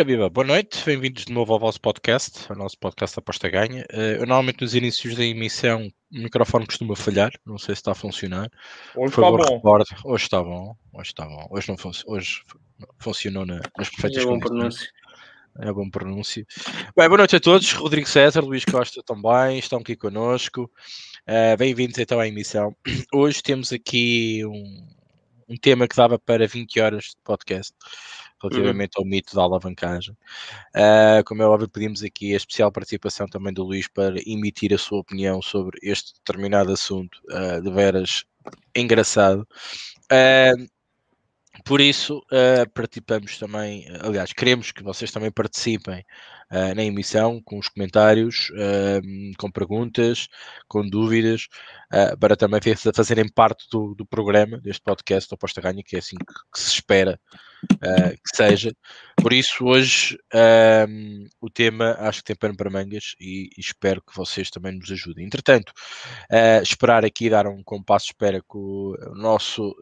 Ora, viva, boa noite, bem-vindos de novo ao vosso podcast, ao nosso podcast Aposta Ganha. Uh, eu normalmente nos inícios da emissão o microfone costuma falhar, não sei se está a funcionar. Hoje está bom. Recorde. Hoje está bom, hoje está bom. Hoje, não fun hoje funcionou na, nas perfeitas é bom condições. É bom pronúncio. Bem, boa noite a todos. Rodrigo César, Luís Costa também estão aqui connosco. Uh, Bem-vindos então à emissão. Hoje temos aqui um, um tema que dava para 20 horas de podcast relativamente uhum. ao mito da alavancagem. Uh, como é óbvio, pedimos aqui a especial participação também do Luís para emitir a sua opinião sobre este determinado assunto, uh, de veras engraçado. Uh, por isso, uh, participamos também, aliás, queremos que vocês também participem uh, na emissão com os comentários, uh, com perguntas, com dúvidas, para também fazerem parte do, do programa deste podcast do Aposta Ganha, que é assim que, que se espera que seja. Por isso, hoje o tema acho que tem pano para mangas e, e, espero que vocês também nos ajudem. Entretanto, esperar aqui dar um compasso de espera com o nosso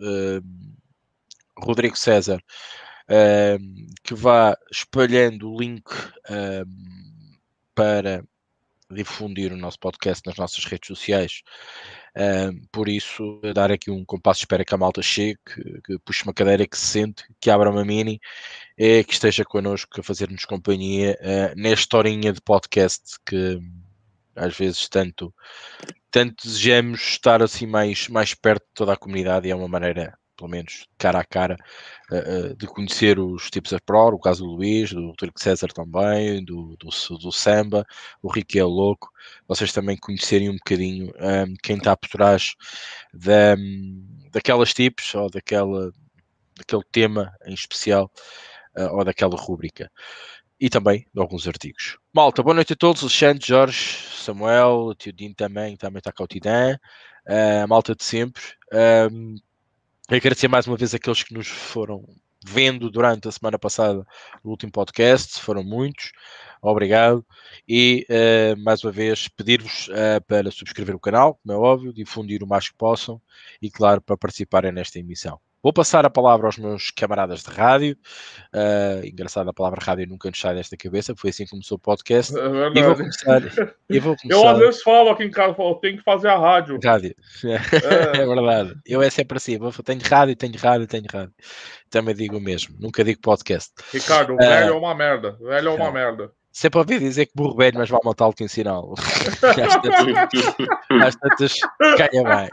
Rodrigo César, uh, que vá espalhando o link uh, para difundir o nosso podcast nas nossas redes sociais. Uh, por isso, dar aqui um compasso espera que a malta chegue, que, que puxe uma cadeira, que se sente, que abra uma mini, é, que esteja connosco a fazer-nos companhia uh, nesta horinha de podcast que às vezes tanto, tanto desejamos estar assim mais, mais perto de toda a comunidade e é uma maneira pelo menos cara a cara, uh, uh, de conhecer os tipos da Pro, o caso do Luís, do Turco César também, do, do, do Samba, o Ricky é Louco, vocês também conhecerem um bocadinho um, ehm, quem está por trás da, daquelas tipos ou daquela, daquele tema em especial uh, ou daquela rúbrica. E também de alguns artigos. Malta, boa noite a todos. Alexandre, Jorge, Samuel, o tio Dino também, também está cá o Tidã, a malta de sempre. Um, Agradecer mais uma vez aqueles que nos foram vendo durante a semana passada o último podcast, foram muitos, obrigado. E uh, mais uma vez pedir-vos uh, para subscrever o canal, como é óbvio, difundir o mais que possam e, claro, para participarem nesta emissão. Vou passar a palavra aos meus camaradas de rádio. Uh, engraçado, a palavra rádio nunca nos sai desta cabeça, foi assim que começou o podcast. É e vou começar. Eu, vou começar... eu às vezes falo aqui em casa, falo, tenho que fazer a rádio. Rádio. É, é verdade. Eu é sempre assim, tenho rádio, tenho rádio, tenho rádio. Também digo o mesmo, nunca digo podcast. Ricardo, o velho uh, é uma merda. O velho é uma merda. Sempre ouvi dizer que burro velho, mas vai matá-lo que ensiná-lo. Às tantas, ganha bem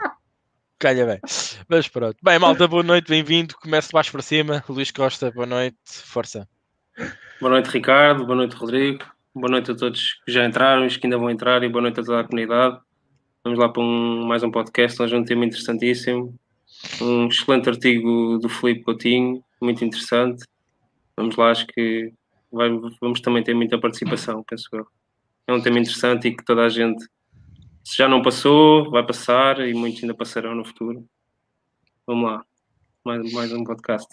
calha bem. Mas pronto. Bem, malta, boa noite, bem-vindo. Começo de baixo para cima. Luís Costa, boa noite, força. Boa noite, Ricardo. Boa noite, Rodrigo. Boa noite a todos que já entraram os que ainda vão entrar e boa noite a toda a comunidade. Vamos lá para um, mais um podcast. Hoje é um tema interessantíssimo. Um excelente artigo do Felipe Coutinho, muito interessante. Vamos lá, acho que vai, vamos também ter muita participação, penso eu. É um tema interessante e que toda a gente se já não passou, vai passar e muitos ainda passarão no futuro. Vamos lá, mais, mais um podcast.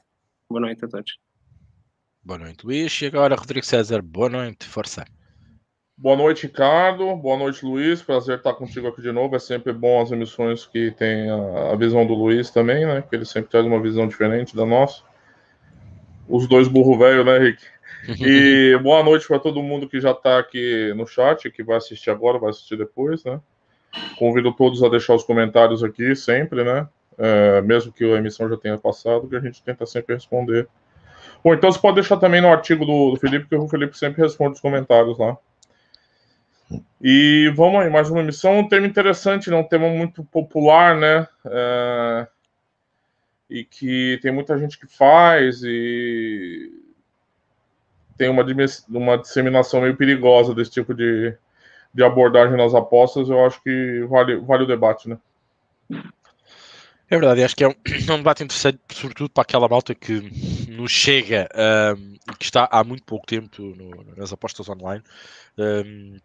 Boa noite a todos. Boa noite, Luís. E agora, Rodrigo César, boa noite, força. Boa noite, Ricardo. Boa noite, Luís. Prazer estar contigo aqui de novo. É sempre bom as emissões que tem a, visão do Luís também, né? Que ele sempre traz uma visão diferente da nossa. Os dois burro velho, né, Rick? E boa noite para todo mundo que já está aqui no chat, que vai assistir agora, vai assistir depois, né? Convido todos a deixar os comentários aqui, sempre, né? É, mesmo que a emissão já tenha passado, que a gente tenta sempre responder. Ou então você pode deixar também no artigo do, do Felipe, que o Felipe sempre responde os comentários lá. E vamos aí, mais uma emissão, um tema interessante, né? um tema muito popular, né? É... E que tem muita gente que faz e tem uma, uma disseminação meio perigosa desse tipo de, de abordagem nas apostas, eu acho que vale, vale o debate, né? É verdade, acho que é um, é um debate interessante, sobretudo para aquela malta que nos chega um, que está há muito pouco tempo no, nas apostas online. Um,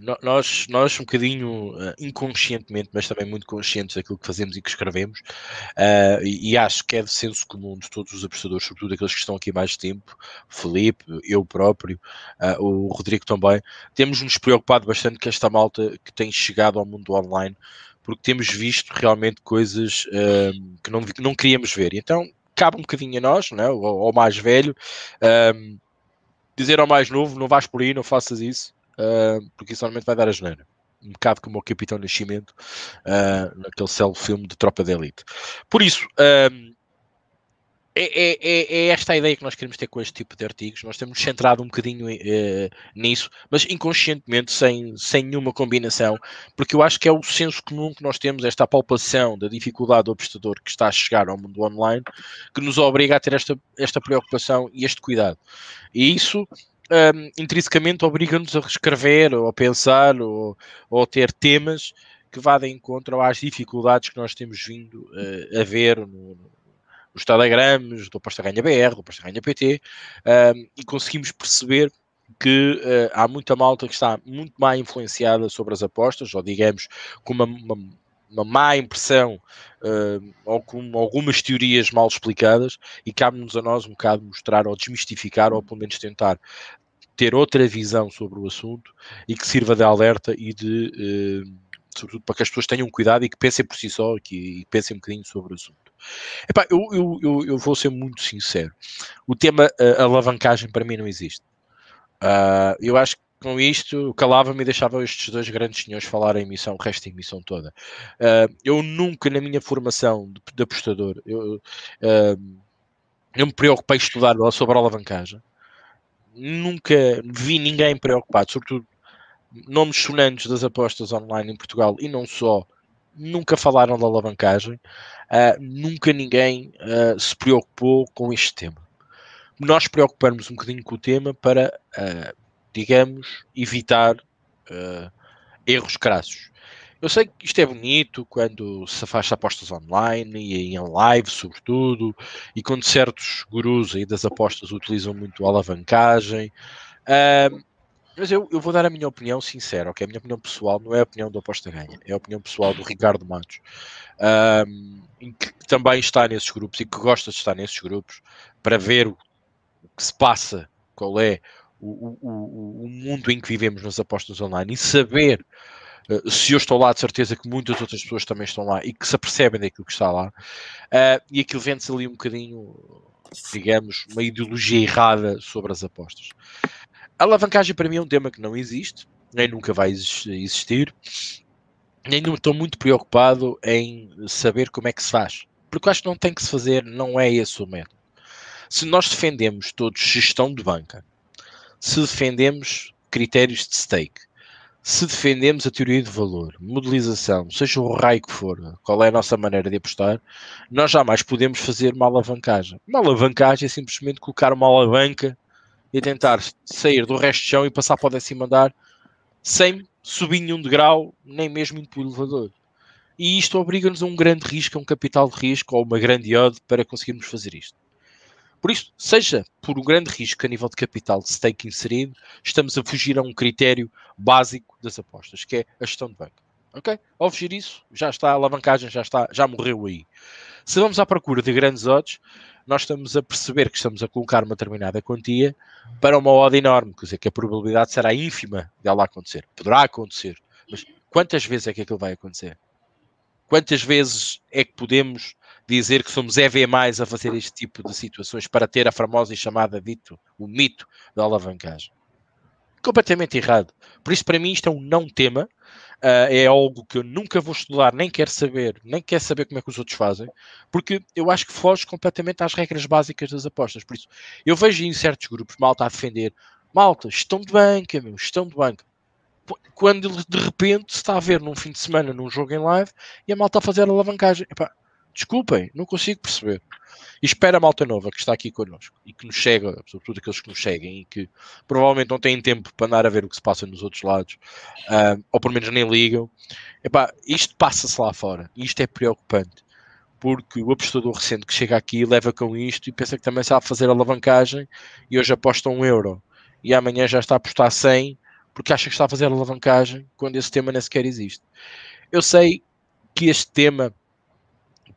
nós, nós um bocadinho uh, inconscientemente, mas também muito conscientes daquilo que fazemos e que escrevemos, uh, e, e, acho que é de senso comum de todos os apostadores, sobretudo aqueles que estão aqui mais tempo, Felipe, eu próprio, uh, o Rodrigo também, temos nos preocupado bastante com esta malta que tem chegado ao mundo online, porque temos visto realmente coisas que não, não queríamos ver. Então, cabe um bocadinho a nós, né, ao, ao mais velho, dizer ao mais novo, não vais por aí, não faças isso, uh, porque isso normalmente vai dar a geneira. Um bocado como o Capitão Nascimento, uh, naquele célebre filme de Tropa de Elite. Por isso, uh, é, é, é, é, esta a ideia que nós queremos ter com este tipo de artigos. Nós temos centrado um bocadinho uh, nisso, mas inconscientemente, sem, sem nenhuma combinação, porque eu acho que é o senso comum que nós temos, esta palpação da dificuldade do apostador que está a chegar ao mundo online, que nos obriga a ter esta, esta preocupação e este cuidado. E isso um, intrinsecamente obriga-nos a reescrever, ou a pensar, ou, ou a ter temas que vá de encontro às dificuldades que nós temos vindo uh, a ver no, nos telegrams do Aposta Ganha BR, do Aposta Ganha PT, um, e conseguimos perceber que uh, há muita malta que está muito mais influenciada sobre as apostas, ou digamos, com uma, uma, uma má impressão uh, ou com algumas teorias mal explicadas, e cabe-nos a nós um bocado mostrar ou desmistificar, ou pelo menos tentar ter outra visão sobre o assunto e que sirva de alerta e de. Uh, sobretudo para que as pessoas tenham cuidado e que pensem por si só que, e pensem um bocadinho sobre o assunto. Epá, eu, eu, eu, eu, vou ser muito sincero. O tema uh, alavancagem para mim não existe. Uh, eu acho que com isto calava-me e deixava estes dois grandes senhores falar a emissão, o resto da emissão toda. Uh, eu nunca na minha formação de, de apostador eu, uh, eu me preocupei estudar sobre a alavancagem. Nunca vi ninguém preocupado, sobretudo nomes sonantes das apostas online em Portugal e não só, nunca falaram da alavancagem, uh, nunca ninguém uh, se preocupou com este tema. Nós preocupamos um bocadinho com o tema para, uh, digamos, evitar erros crassos. Eu sei que isto é bonito quando se faz apostas online e em live, sobretudo, e quando certos gurus aí das apostas utilizam muito a alavancagem. Uh, mas eu, eu vou dar a minha opinião sincera, ok? A minha opinião pessoal não é a opinião do Aposta Ganha, é a opinião pessoal do Ricardo Matos, um, que também está nesses grupos e que gosta de estar nesses grupos para ver o que se passa, qual é o, o, o mundo em que vivemos nas apostas online e saber uh, se eu estou lá, de certeza que muitas outras pessoas também estão lá e que se apercebem daquilo que está lá, uh, e aquilo vende-se ali um bocadinho, digamos, uma ideologia errada sobre as apostas. A alavancagem para mim é um tema que não existe, nem nunca vai existir, nem estou muito preocupado em saber como é que se faz, porque acho que não tem que se fazer, não é esse o método. Se nós defendemos todos gestão de banca, se defendemos critérios de stake, se defendemos a teoria de valor, modelização, seja o raio que for, qual é a nossa maneira de apostar, nós jamais podemos fazer uma alavancagem. Uma alavancagem é simplesmente colocar uma alavanca e tentar sair do resto de chão e passar para o décimo andar sem subir nenhum degrau, nem mesmo indo para o elevador. E isto obriga-nos a um grande risco, a um capital de risco ou uma grande odd para conseguirmos fazer isto. Por isso, seja por um grande risco a nível de capital de stake inserido, estamos a fugir a um critério básico das apostas, que é a gestão de banco. Ok? Ao fugir isso, já está, a alavancagem já está, já morreu aí. Se vamos à procura de grandes odds, nós estamos a perceber que estamos a colocar uma determinada quantia para uma odd enorme, quer dizer, que a probabilidade será ínfima dela acontecer. Poderá acontecer, mas quantas vezes é que aquilo vai acontecer? Quantas vezes é que podemos dizer que somos EV mais a fazer este tipo de situações para ter a famosa e chamada dito, o mito da alavancagem? Completamente errado. Por isso, para mim, isto é um não tema Uh, é algo que eu nunca vou estudar, nem quero saber, nem quero saber como é que os outros fazem, porque eu acho que foge completamente às regras básicas das apostas. Por isso, eu vejo em certos grupos malta a defender malta, estão de banca, meu, estão de banca. Quando de repente está a ver num fim de semana num jogo em live e a malta a fazer a alavancagem. Epá, desculpem, não consigo perceber. E espera a malta nova que está aqui connosco e que nos chega, sobretudo aqueles que nos seguem e que provavelmente não têm tempo para andar a ver o que se passa nos outros lados, uh, ou pelo menos nem ligam. Epá, isto passa-se lá fora e isto é preocupante porque o apostador recente que chega aqui leva com isto e pensa que também sabe fazer alavancagem e hoje aposta um euro e amanhã já está a apostar 100 porque acha que está a fazer alavancagem quando esse tema nem sequer existe. Eu sei que este tema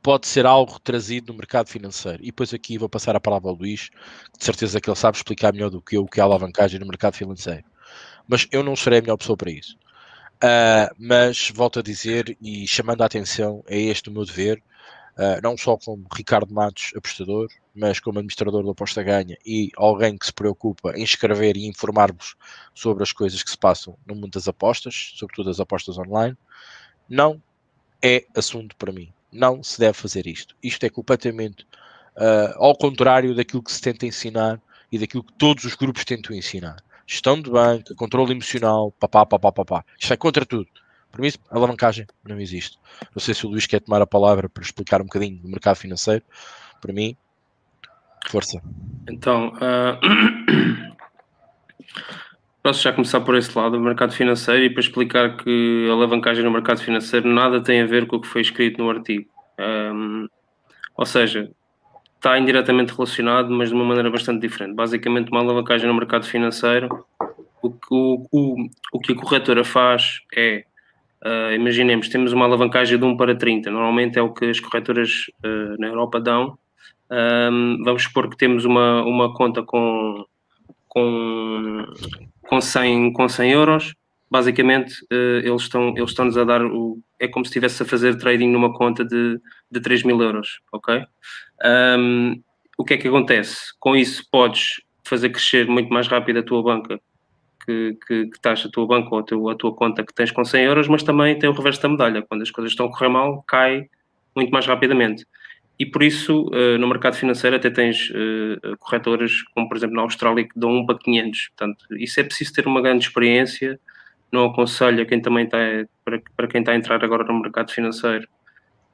pode ser algo trazido no mercado financeiro. E depois aqui vou passar a palavra ao Luís, que de certeza que ele sabe explicar melhor do que eu o que é alavancagem no mercado financeiro. Mas eu não serei a melhor pessoa para isso. Uh, mas volto a dizer e chamando a atenção, é este o meu dever. Uh, não só como Ricardo Matos, apostador, mas como administrador da aposta ganha e alguém que se preocupa em escrever e informar-vos sobre as coisas que se passam no mundo das apostas, sobretudo as apostas online, não é assunto para mim. Não se deve fazer isto. Isto é completamente uh, ao contrário daquilo que se tenta ensinar e daquilo que todos os grupos tentam ensinar. Gestão de banca, controle emocional, papá, papá, papá. Isto é contra tudo. Para mim, a alavancagem não existe. Não sei se o Luís quer tomar a palavra para explicar um bocadinho do mercado financeiro. Para mim, força. Então, uh... posso já começar por esse lado, o mercado financeiro, e para explicar que a alavancagem no mercado financeiro nada tem a ver com o que foi escrito no artigo. Um... Ou seja, está indiretamente relacionado, mas de uma maneira bastante diferente. Basicamente, uma alavancagem no mercado financeiro, o, o, o que a corretora faz é, uh, imaginemos, temos uma alavancagem de 1 para 30, normalmente é o que as corretoras uh, na Europa dão. Um, vamos supor que temos uma, uma conta com, com, com, 100, com 100 euros, basicamente uh, eles estão eles estão-nos a dar o é como se estivesse a fazer trading numa conta de, de 3 mil euros, ok? Um, o que é que acontece? Com isso podes fazer crescer muito mais rápido a tua banca que, que, que estás a tua banca ou a tua, a tua conta que tens com 100 euros, mas também tem o reverso da medalha. Quando as coisas estão a correr mal, cai muito mais rapidamente. E por isso, uh, no mercado financeiro, até tens uh, corretoras, como por exemplo na Austrália, que dão 1 para 500. Portanto, isso é preciso ter uma grande experiência. Não aconselho a quem também está, para, para quem está a entrar agora no mercado financeiro,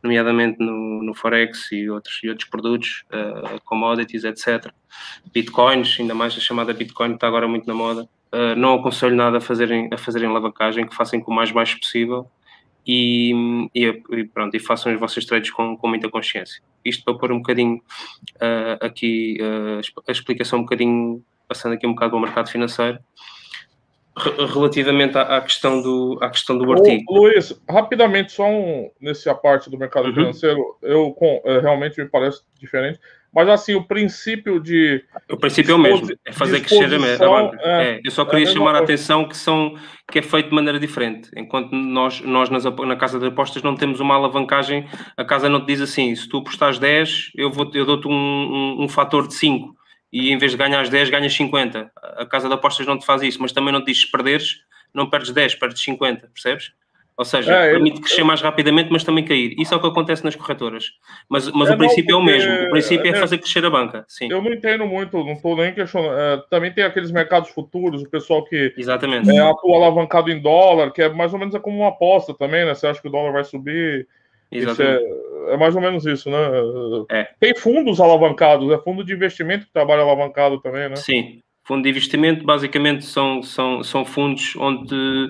nomeadamente no, no Forex e outros, e outros produtos, uh, commodities, etc. Bitcoins, ainda mais a chamada Bitcoin, está agora muito na moda. Uh, não aconselho nada a fazerem, a fazerem alavancagem, que façam com o mais baixo possível e, e, pronto, e façam os vossos trades com, com muita consciência. Isto para pôr um bocadinho uh, aqui a explicação um bocadinho, passando aqui um bocado ao mercado financeiro relativamente à, questão do, à questão do artigo. Ô, Luiz, rapidamente, só um, nesse parte do mercado uhum. financeiro, eu com, é, realmente me parece diferente, mas assim, o princípio de. O princípio é o mesmo, é fazer crescer a, banca. É, é, eu só queria é chamar a, a atenção que, são, que é feito de maneira diferente. Enquanto nós, nós nas, na casa de apostas não temos uma alavancagem, a casa não te diz assim: se tu apostares 10, eu, vou, eu dou-te um, um, um fator de 5 e em vez de ganhar 10, ganhas 50. A casa de apostas não te faz isso, mas também não te diz se perderes, não perdes 10, perdes 50, percebes? Ou seja, é, permite crescer eu... mais rapidamente, mas também cair. Isso é o que acontece nas corretoras. Mas, mas é, o princípio não, porque... é o mesmo. O princípio é, é, fazer crescer a banca. Sim. Eu não entendo muito, não estou nem questionando. É, também tem aqueles mercados futuros, o pessoal que Exatamente. É, atua alavancado em dólar, que é mais ou menos é como uma aposta também, né? Você acha que o dólar vai subir. Exatamente. É, é, mais ou menos isso, né? É. Tem fundos alavancados, é fundo de investimento que trabalha alavancado também, né? Sim. Fundo de investimento basicamente são, são, são fundos onde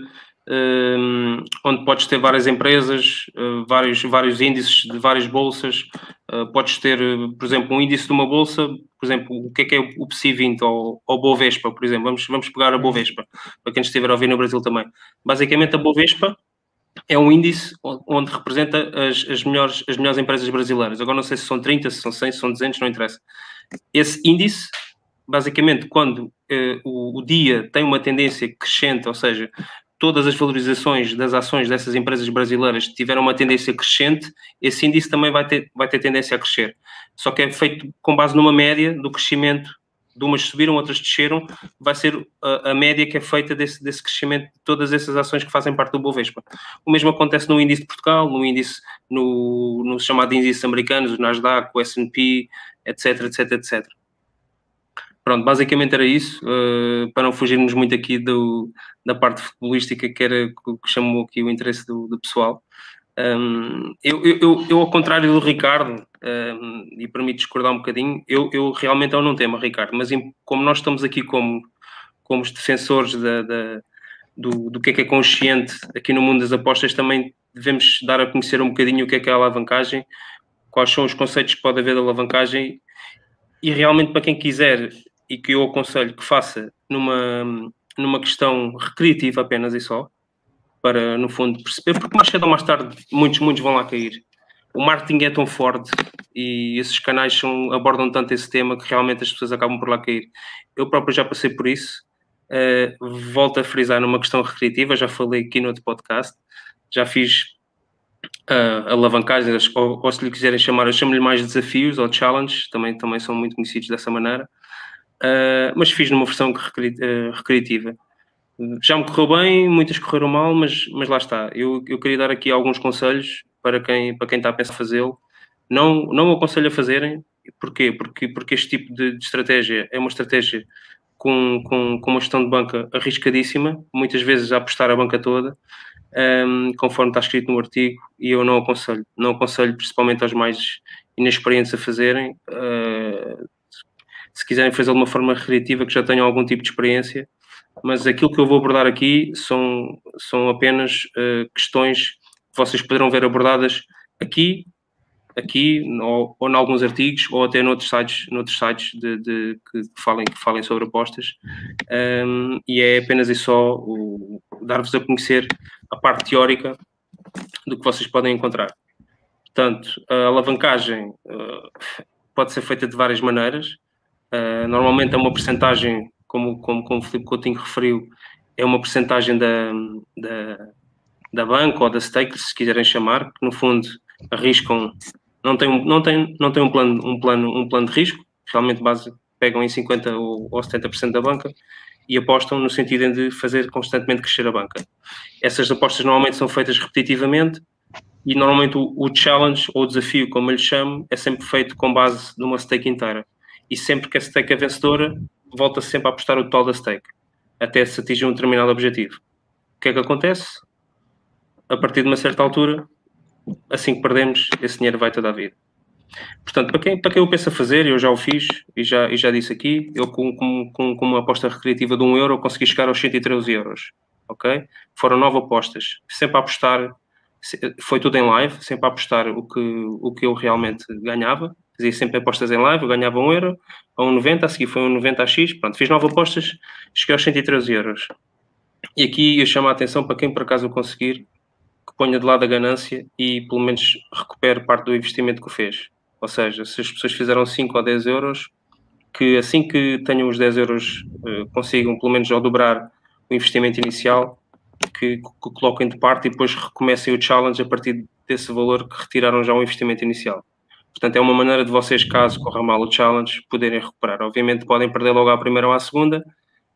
onde podes ter várias empresas, uh, vários, vários índices de várias bolsas. Uh, podes ter, por exemplo, um índice de uma bolsa, por exemplo, o que é que é o PSI 20 ou o Bovespa, por exemplo. Vamos, vamos pegar a Bovespa, para quem estiver a ouvir no Brasil também. Basicamente, a Bovespa é um índice onde representa as, as, melhores, as melhores empresas brasileiras. Agora não sei se são 30, se são 100, se são 200, não interessa. Esse índice, basicamente, quando uh, o, o, dia tem uma tendência crescente, ou seja, todas as valorizações das ações dessas empresas brasileiras tiveram uma tendência crescente, esse índice também vai ter, vai ter tendência a crescer. Só que é feito com base numa média do crescimento, de umas subiram, outras desceram, vai ser a, a média que é feita desse, desse crescimento de todas essas ações que fazem parte do Bovespa. O mesmo acontece no índice de Portugal, no índice, no, no chamado índice americano, o Nasdaq, o S&P, etc, etc, etc. Pronto, basicamente era isso, uh, para não fugirmos muito aqui do, da parte futebolística, que era o que chamou aqui o interesse do, do pessoal. Um, eu, eu, eu, ao contrário do Ricardo, um, e para me discordar um bocadinho, eu, eu realmente eu não temo, Ricardo, mas como nós estamos aqui como, como os defensores da, da, do, do que é que é consciente aqui no mundo das apostas, também devemos dar a conhecer um bocadinho o que é que é a alavancagem, quais são os conceitos que pode haver da alavancagem, e realmente para quem quiser e que eu aconselho que faça numa, numa questão recreativa apenas e só, para no fundo perceber, porque mais cedo ou mais tarde muitos, muitos vão lá cair. O marketing é tão forte e esses canais são, abordam tanto esse tema que realmente as pessoas acabam por lá cair. Eu próprio já passei por isso. Uh, volto a frisar numa questão recreativa, já falei aqui no outro podcast, já fiz uh, alavancagens, ou, ou, se lhe quiserem chamar, eu chamo-lhe mais desafios ou challenges, também, também são muito conhecidos dessa maneira, uh, mas fiz numa versão uh, recreativa. Já me correu bem, muitas correram mal, mas, mas lá está. Eu, eu queria dar aqui alguns conselhos para quem, para quem está a pensar fazê-lo. Não, não o aconselho a fazerem. Porquê? Porque, porque este tipo de, de estratégia é uma estratégia com, com, com uma gestão de banca arriscadíssima, muitas vezes a apostar a banca toda, um, conforme está escrito no artigo, e eu não aconselho. Não aconselho principalmente aos mais inexperientes a fazerem. Uh, se quiserem fazer de uma forma recreativa, que já tenham algum tipo de experiência, mas aquilo que eu vou abordar aqui são, são apenas uh, questões que vocês poderão ver abordadas aqui, aqui ou, ou em alguns artigos ou até noutros sites, noutros sites de, de que, falem, que falem sobre apostas um, e é apenas e só dar-vos a conhecer a parte teórica do que vocês podem encontrar. Portanto, a alavancagem uh, pode ser feita de várias maneiras. Uh, normalmente é uma percentagem como, como, como o Filipe Coutinho referiu, é uma porcentagem da, da, da banca ou da stake, se quiserem chamar, que no fundo arriscam, não tem, não tem, não tem um, plano, um, plano, um plano de risco, realmente base, pegam em 50% ou, ou 70% da banca e apostam no sentido de fazer constantemente crescer a banca. Essas apostas normalmente são feitas repetitivamente e normalmente o, o challenge ou o desafio, como eu lhe chamo, é sempre feito com base numa stake inteira. E sempre que a stake é vencedora, volta -se sempre a apostar o total da stake, até se atingir um determinado objetivo. O que é que acontece? A partir de uma certa altura, assim que perdemos, esse dinheiro vai toda a vida. Portanto, para quem, para quem eu penso a fazer, eu já o fiz e já, e já disse aqui, eu com, com, com, uma aposta recreativa de 1 euro consegui chegar aos 113 euros. Ok? Foram nove apostas. Sempre a apostar, foi tudo em live, sempre a apostar o que, o que eu realmente ganhava fazia sempre apostas em live, eu ganhava 1 euro, a 1,90, a seguir foi 1,90 a X, pronto, fiz nove apostas, cheguei aos 113 euros. E aqui eu chamo a atenção para quem por acaso conseguir, que ponha de lado a ganância e pelo menos recupere parte do investimento que fez. Ou seja, se as pessoas fizeram 5 ou 10 euros, que assim que tenham os 10 euros eh, consigam pelo menos ao dobrar o investimento inicial, que, que coloquem de parte e depois recomecem o challenge a partir desse valor que retiraram já o investimento inicial. Portanto, é uma maneira de vocês, caso corra mal o challenge, poderem recuperar. Obviamente podem perder logo à primeira ou à segunda,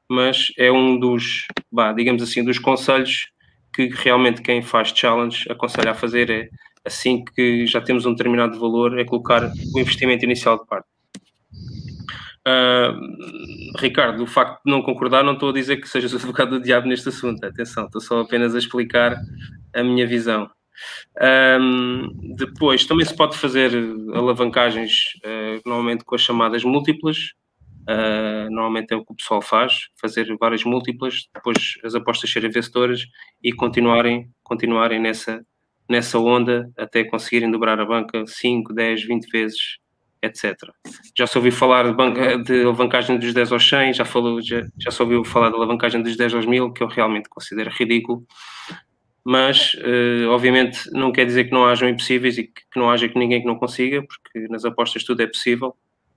mas é um dos, bah, digamos assim, dos conselhos que realmente quem faz challenge aconselha a fazer é assim que já temos um determinado valor, é colocar o investimento inicial de parte. Uh, Ricardo, o facto de não concordar, não estou a dizer que sejas o advogado do diabo neste assunto. Atenção, estou só apenas a explicar a minha visão. Um, depois também se pode fazer alavancagens uh, normalmente com as chamadas múltiplas. Uh, normalmente é o que o pessoal faz, fazer várias múltiplas, depois as apostas serem vencedoras e continuarem, continuarem nessa, nessa onda até conseguirem dobrar a banca 5, 10, 20 vezes, etc. Já se ouviu falar de, banca, de alavancagem dos 10 aos 100, já, falou, já, já se ouviu falar de alavancagem dos 10 aos 1000, que eu realmente considero ridículo mas uh, obviamente não quer dizer que não hajam impossíveis e que, que, não haja que ninguém que não consiga, porque nas apostas tudo é possível,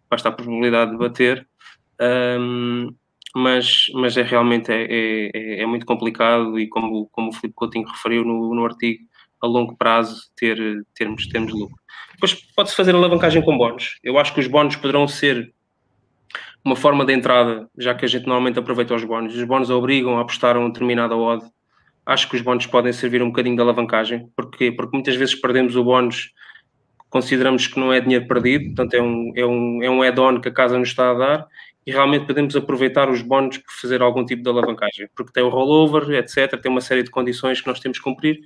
basta a probabilidade de bater, um, mas, mas é realmente é, é, é, muito complicado e como, como o Filipe Coutinho referiu no, no artigo, a longo prazo ter, termos, termos lucro. Depois pode-se fazer alavancagem com bónus. Eu acho que os bónus poderão ser uma forma de entrada, já que a gente normalmente aproveita os bónus. Os bónus obrigam a apostar a uma determinada odd acho que os bónus podem servir um bocadinho de alavancagem. Porquê? Porque muitas vezes perdemos o bónus, consideramos que não é dinheiro perdido, portanto é um, é um, é um add-on que a casa nos está a dar e realmente podemos aproveitar os bónus para fazer algum tipo de alavancagem, porque tem o rollover, etc., tem uma série de condições que nós temos que cumprir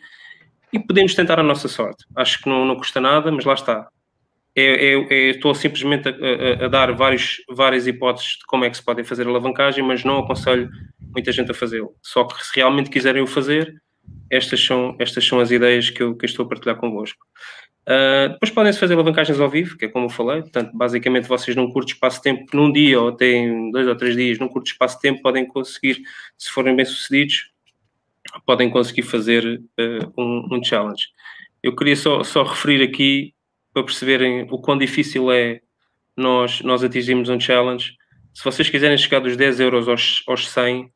e podemos tentar a nossa sorte. Acho que não, não custa nada, mas lá está. É, é, é, estou simplesmente a, a, a, dar vários, várias hipóteses de como é que se podem fazer alavancagem, mas não aconselho muita gente a fazê-lo. Só que se realmente quiserem o fazer, estas são, estas são as ideias que eu, que eu estou a partilhar convosco. Uh, depois podem-se fazer alavancagens ao vivo, que é como eu falei, portanto, basicamente vocês num curto espaço de tempo, num dia ou até em dois ou três dias, num curto espaço de tempo, podem conseguir, se forem bem sucedidos, podem conseguir fazer uh, um, um, challenge. Eu queria só, só referir aqui, para perceberem o quão difícil é nós, nós atingirmos um challenge. Se vocês quiserem chegar dos 10 euros aos, aos 100,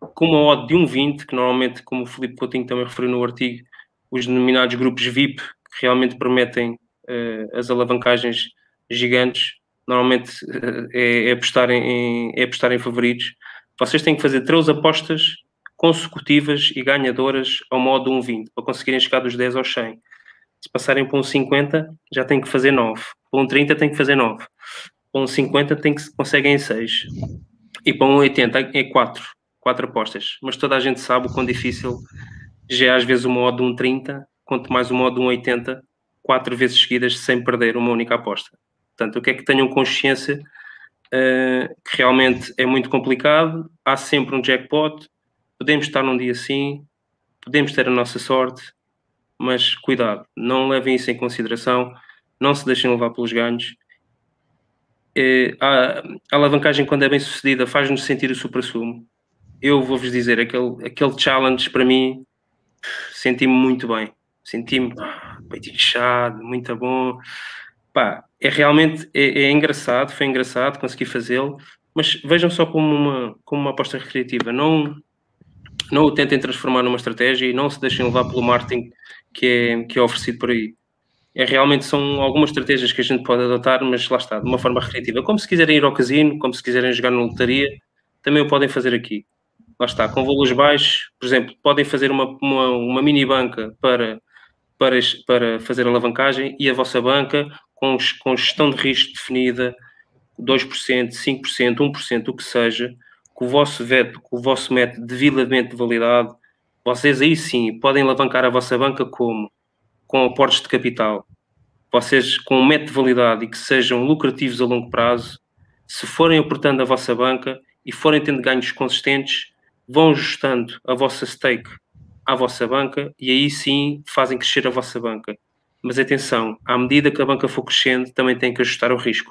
com uma odd de 1,20, que normalmente, como o Filipe Coutinho também referiu no artigo, os denominados grupos VIP que realmente prometem uh, as alavancagens gigantes, normalmente uh, é, é, apostar em, é apostar em favoritos. Vocês têm que fazer três apostas consecutivas e ganhadoras ao modo 1,20 para conseguirem chegar dos 10 aos 100. Se passarem para um 50, já têm que fazer 9. Para um 30, tem que fazer 9. Para um 50, tem que, conseguem 6. E para um 80, é 4. 4 apostas. Mas toda a gente sabe o quão difícil já é às vezes o modo 1,30, quanto mais o modo 1,80, 4 vezes seguidas sem perder uma única aposta. Portanto, o que é que tenham consciência uh, que realmente é muito complicado, há sempre um jackpot, podemos estar num dia sim, podemos ter a nossa sorte, mas cuidado, não levem isso em consideração, não se deixem levar pelos ganhos. É, a, alavancagem, quando é bem sucedida, faz-nos sentir o supra-sumo. Eu vou-vos dizer, aquele, aquele challenge para mim, senti-me muito bem. Senti-me ah, peito inchado, muito bom. Pá, é realmente é, é engraçado, foi engraçado, consegui fazê-lo, mas vejam só como uma, como uma aposta recreativa. Não, não o tentem transformar numa estratégia e não se deixem levar pelo marketing que é, que é oferecido por aí. É, realmente são algumas estratégias que a gente pode adotar, mas lá está, de uma forma recreativa. Como se quiserem ir ao casino, como se quiserem jogar na lotaria, também o podem fazer aqui. Lá está, com valores baixos, por exemplo, podem fazer uma, uma, uma mini banca para, para, para fazer alavancagem e a vossa banca com, com gestão de risco definida, 2%, 5%, 1%, o que seja, com o vosso veto, com o vosso método devidamente validado, vocês aí sim podem alavancar a vossa banca como? Com aportes de capital. Vocês, com um método de validade e que sejam lucrativos a longo prazo, se forem aportando a vossa banca e forem tendo ganhos consistentes, vão ajustando a vossa stake à vossa banca e aí sim fazem crescer a vossa banca. Mas atenção, à medida que a banca for crescendo, também tem que ajustar o risco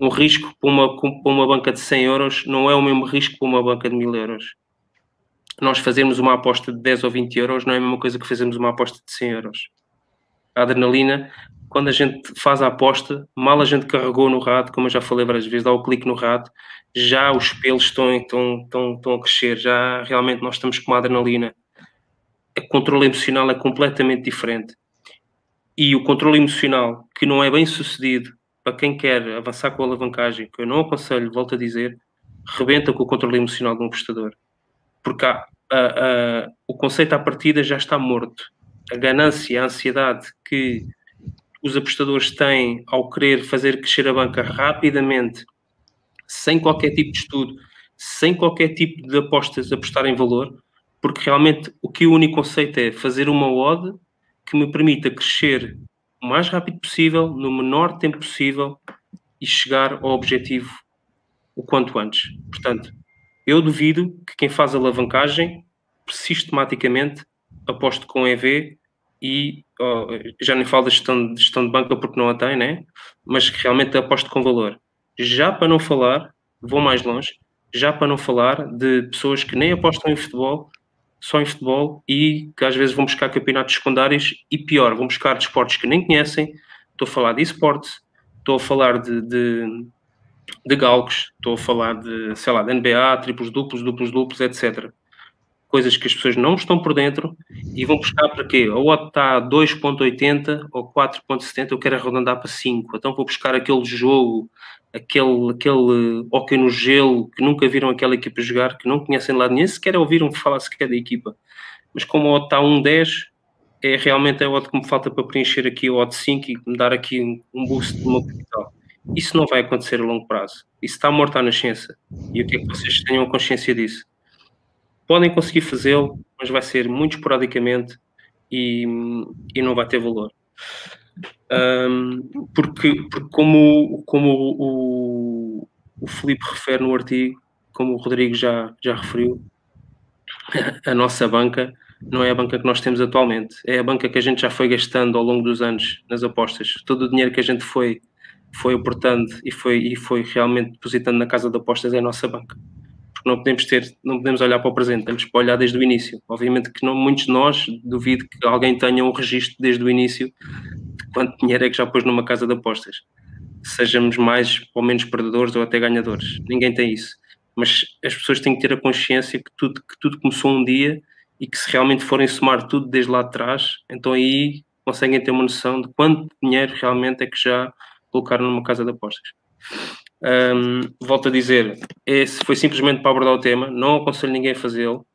um risco para uma, para uma banca de 100 euros não é o mesmo risco para uma banca de 1000 euros. Nós fazermos uma aposta de 10 ou 20 euros não é a mesma coisa que fazermos uma aposta de 100 euros. A adrenalina, quando a gente faz a aposta, mal a gente carregou no rato, como eu já falei várias vezes, dá o clique no rato, já os pelos estão, estão, estão, estão a crescer, já realmente nós estamos com uma adrenalina. O controle emocional é completamente diferente. E o controle emocional, que não é bem sucedido para quem quer avançar com a alavancagem, que eu não aconselho, volto a dizer, rebenta com o controle emocional de um apostador. Porque há, a, a, o conceito à partida já está morto. A ganância, a ansiedade que os apostadores têm ao querer fazer crescer a banca rapidamente, sem qualquer tipo de estudo, sem qualquer tipo de apostas, apostar em valor, porque realmente o que o único conceito é fazer uma odd que me permita crescer o mais rápido possível, no menor tempo possível e chegar ao objetivo o quanto antes. Portanto, eu duvido que quem faz alavancagem sistematicamente aposte com EV e oh, já nem falo da gestão, de gestão de banca porque não a tem, né? mas que realmente aposte com valor. Já para não falar, vou mais longe, já para não falar de pessoas que nem apostam em futebol só em futebol e que às vezes vão buscar campeonatos secundários e pior, vão buscar desportos que nem conhecem. Estou a falar de esportes, estou a falar de, de, de galgos, estou a falar de, sei lá, de NBA, triplos duplos, duplos duplos, etc. Coisas que as pessoas não estão por dentro e vão buscar para quê? Ou está a 2.80 ou 4.70, eu quero arredondar para 5. Então vou buscar aquele jogo aquele, aquele hockey no gelo, que nunca viram aquela equipa jogar, que não conhecem lá, nem sequer ouviram falar sequer da equipa. Mas como o odd está a 1.10, é realmente a odd que me falta para preencher aqui o odd 5 e me dar aqui um, boost no meu capital. Isso não vai acontecer a longo prazo. Isso está morto à nascença. E o que é que vocês tenham consciência disso? Podem conseguir fazê-lo, mas vai ser muito esporadicamente e, e não vai ter valor. Um, porque, porque, como, como o, o Felipe refere no artigo, como o Rodrigo já, já referiu, a nossa banca não é a banca que nós temos atualmente, é a banca que a gente já foi gastando ao longo dos anos nas apostas. Todo o dinheiro que a gente foi, foi aportando e foi, e foi realmente depositando na casa de apostas a nossa banca. Porque não podemos ter, não podemos olhar para o presente, temos que olhar desde o início. Obviamente que não, muitos de nós duvido que alguém tenha um registro desde o início quanto dinheiro é que já pôs numa casa de apostas. Sejamos mais ou menos perdedores ou até ganhadores. Ninguém tem isso. Mas as pessoas têm que ter a consciência que tudo, que tudo começou um dia e que se realmente forem somar tudo desde lá de trás, então aí conseguem ter uma noção de quanto dinheiro realmente é que já colocaram numa casa de apostas. Um, volto a dizer, esse foi simplesmente para abordar o tema, não aconselho ninguém a fazê-lo.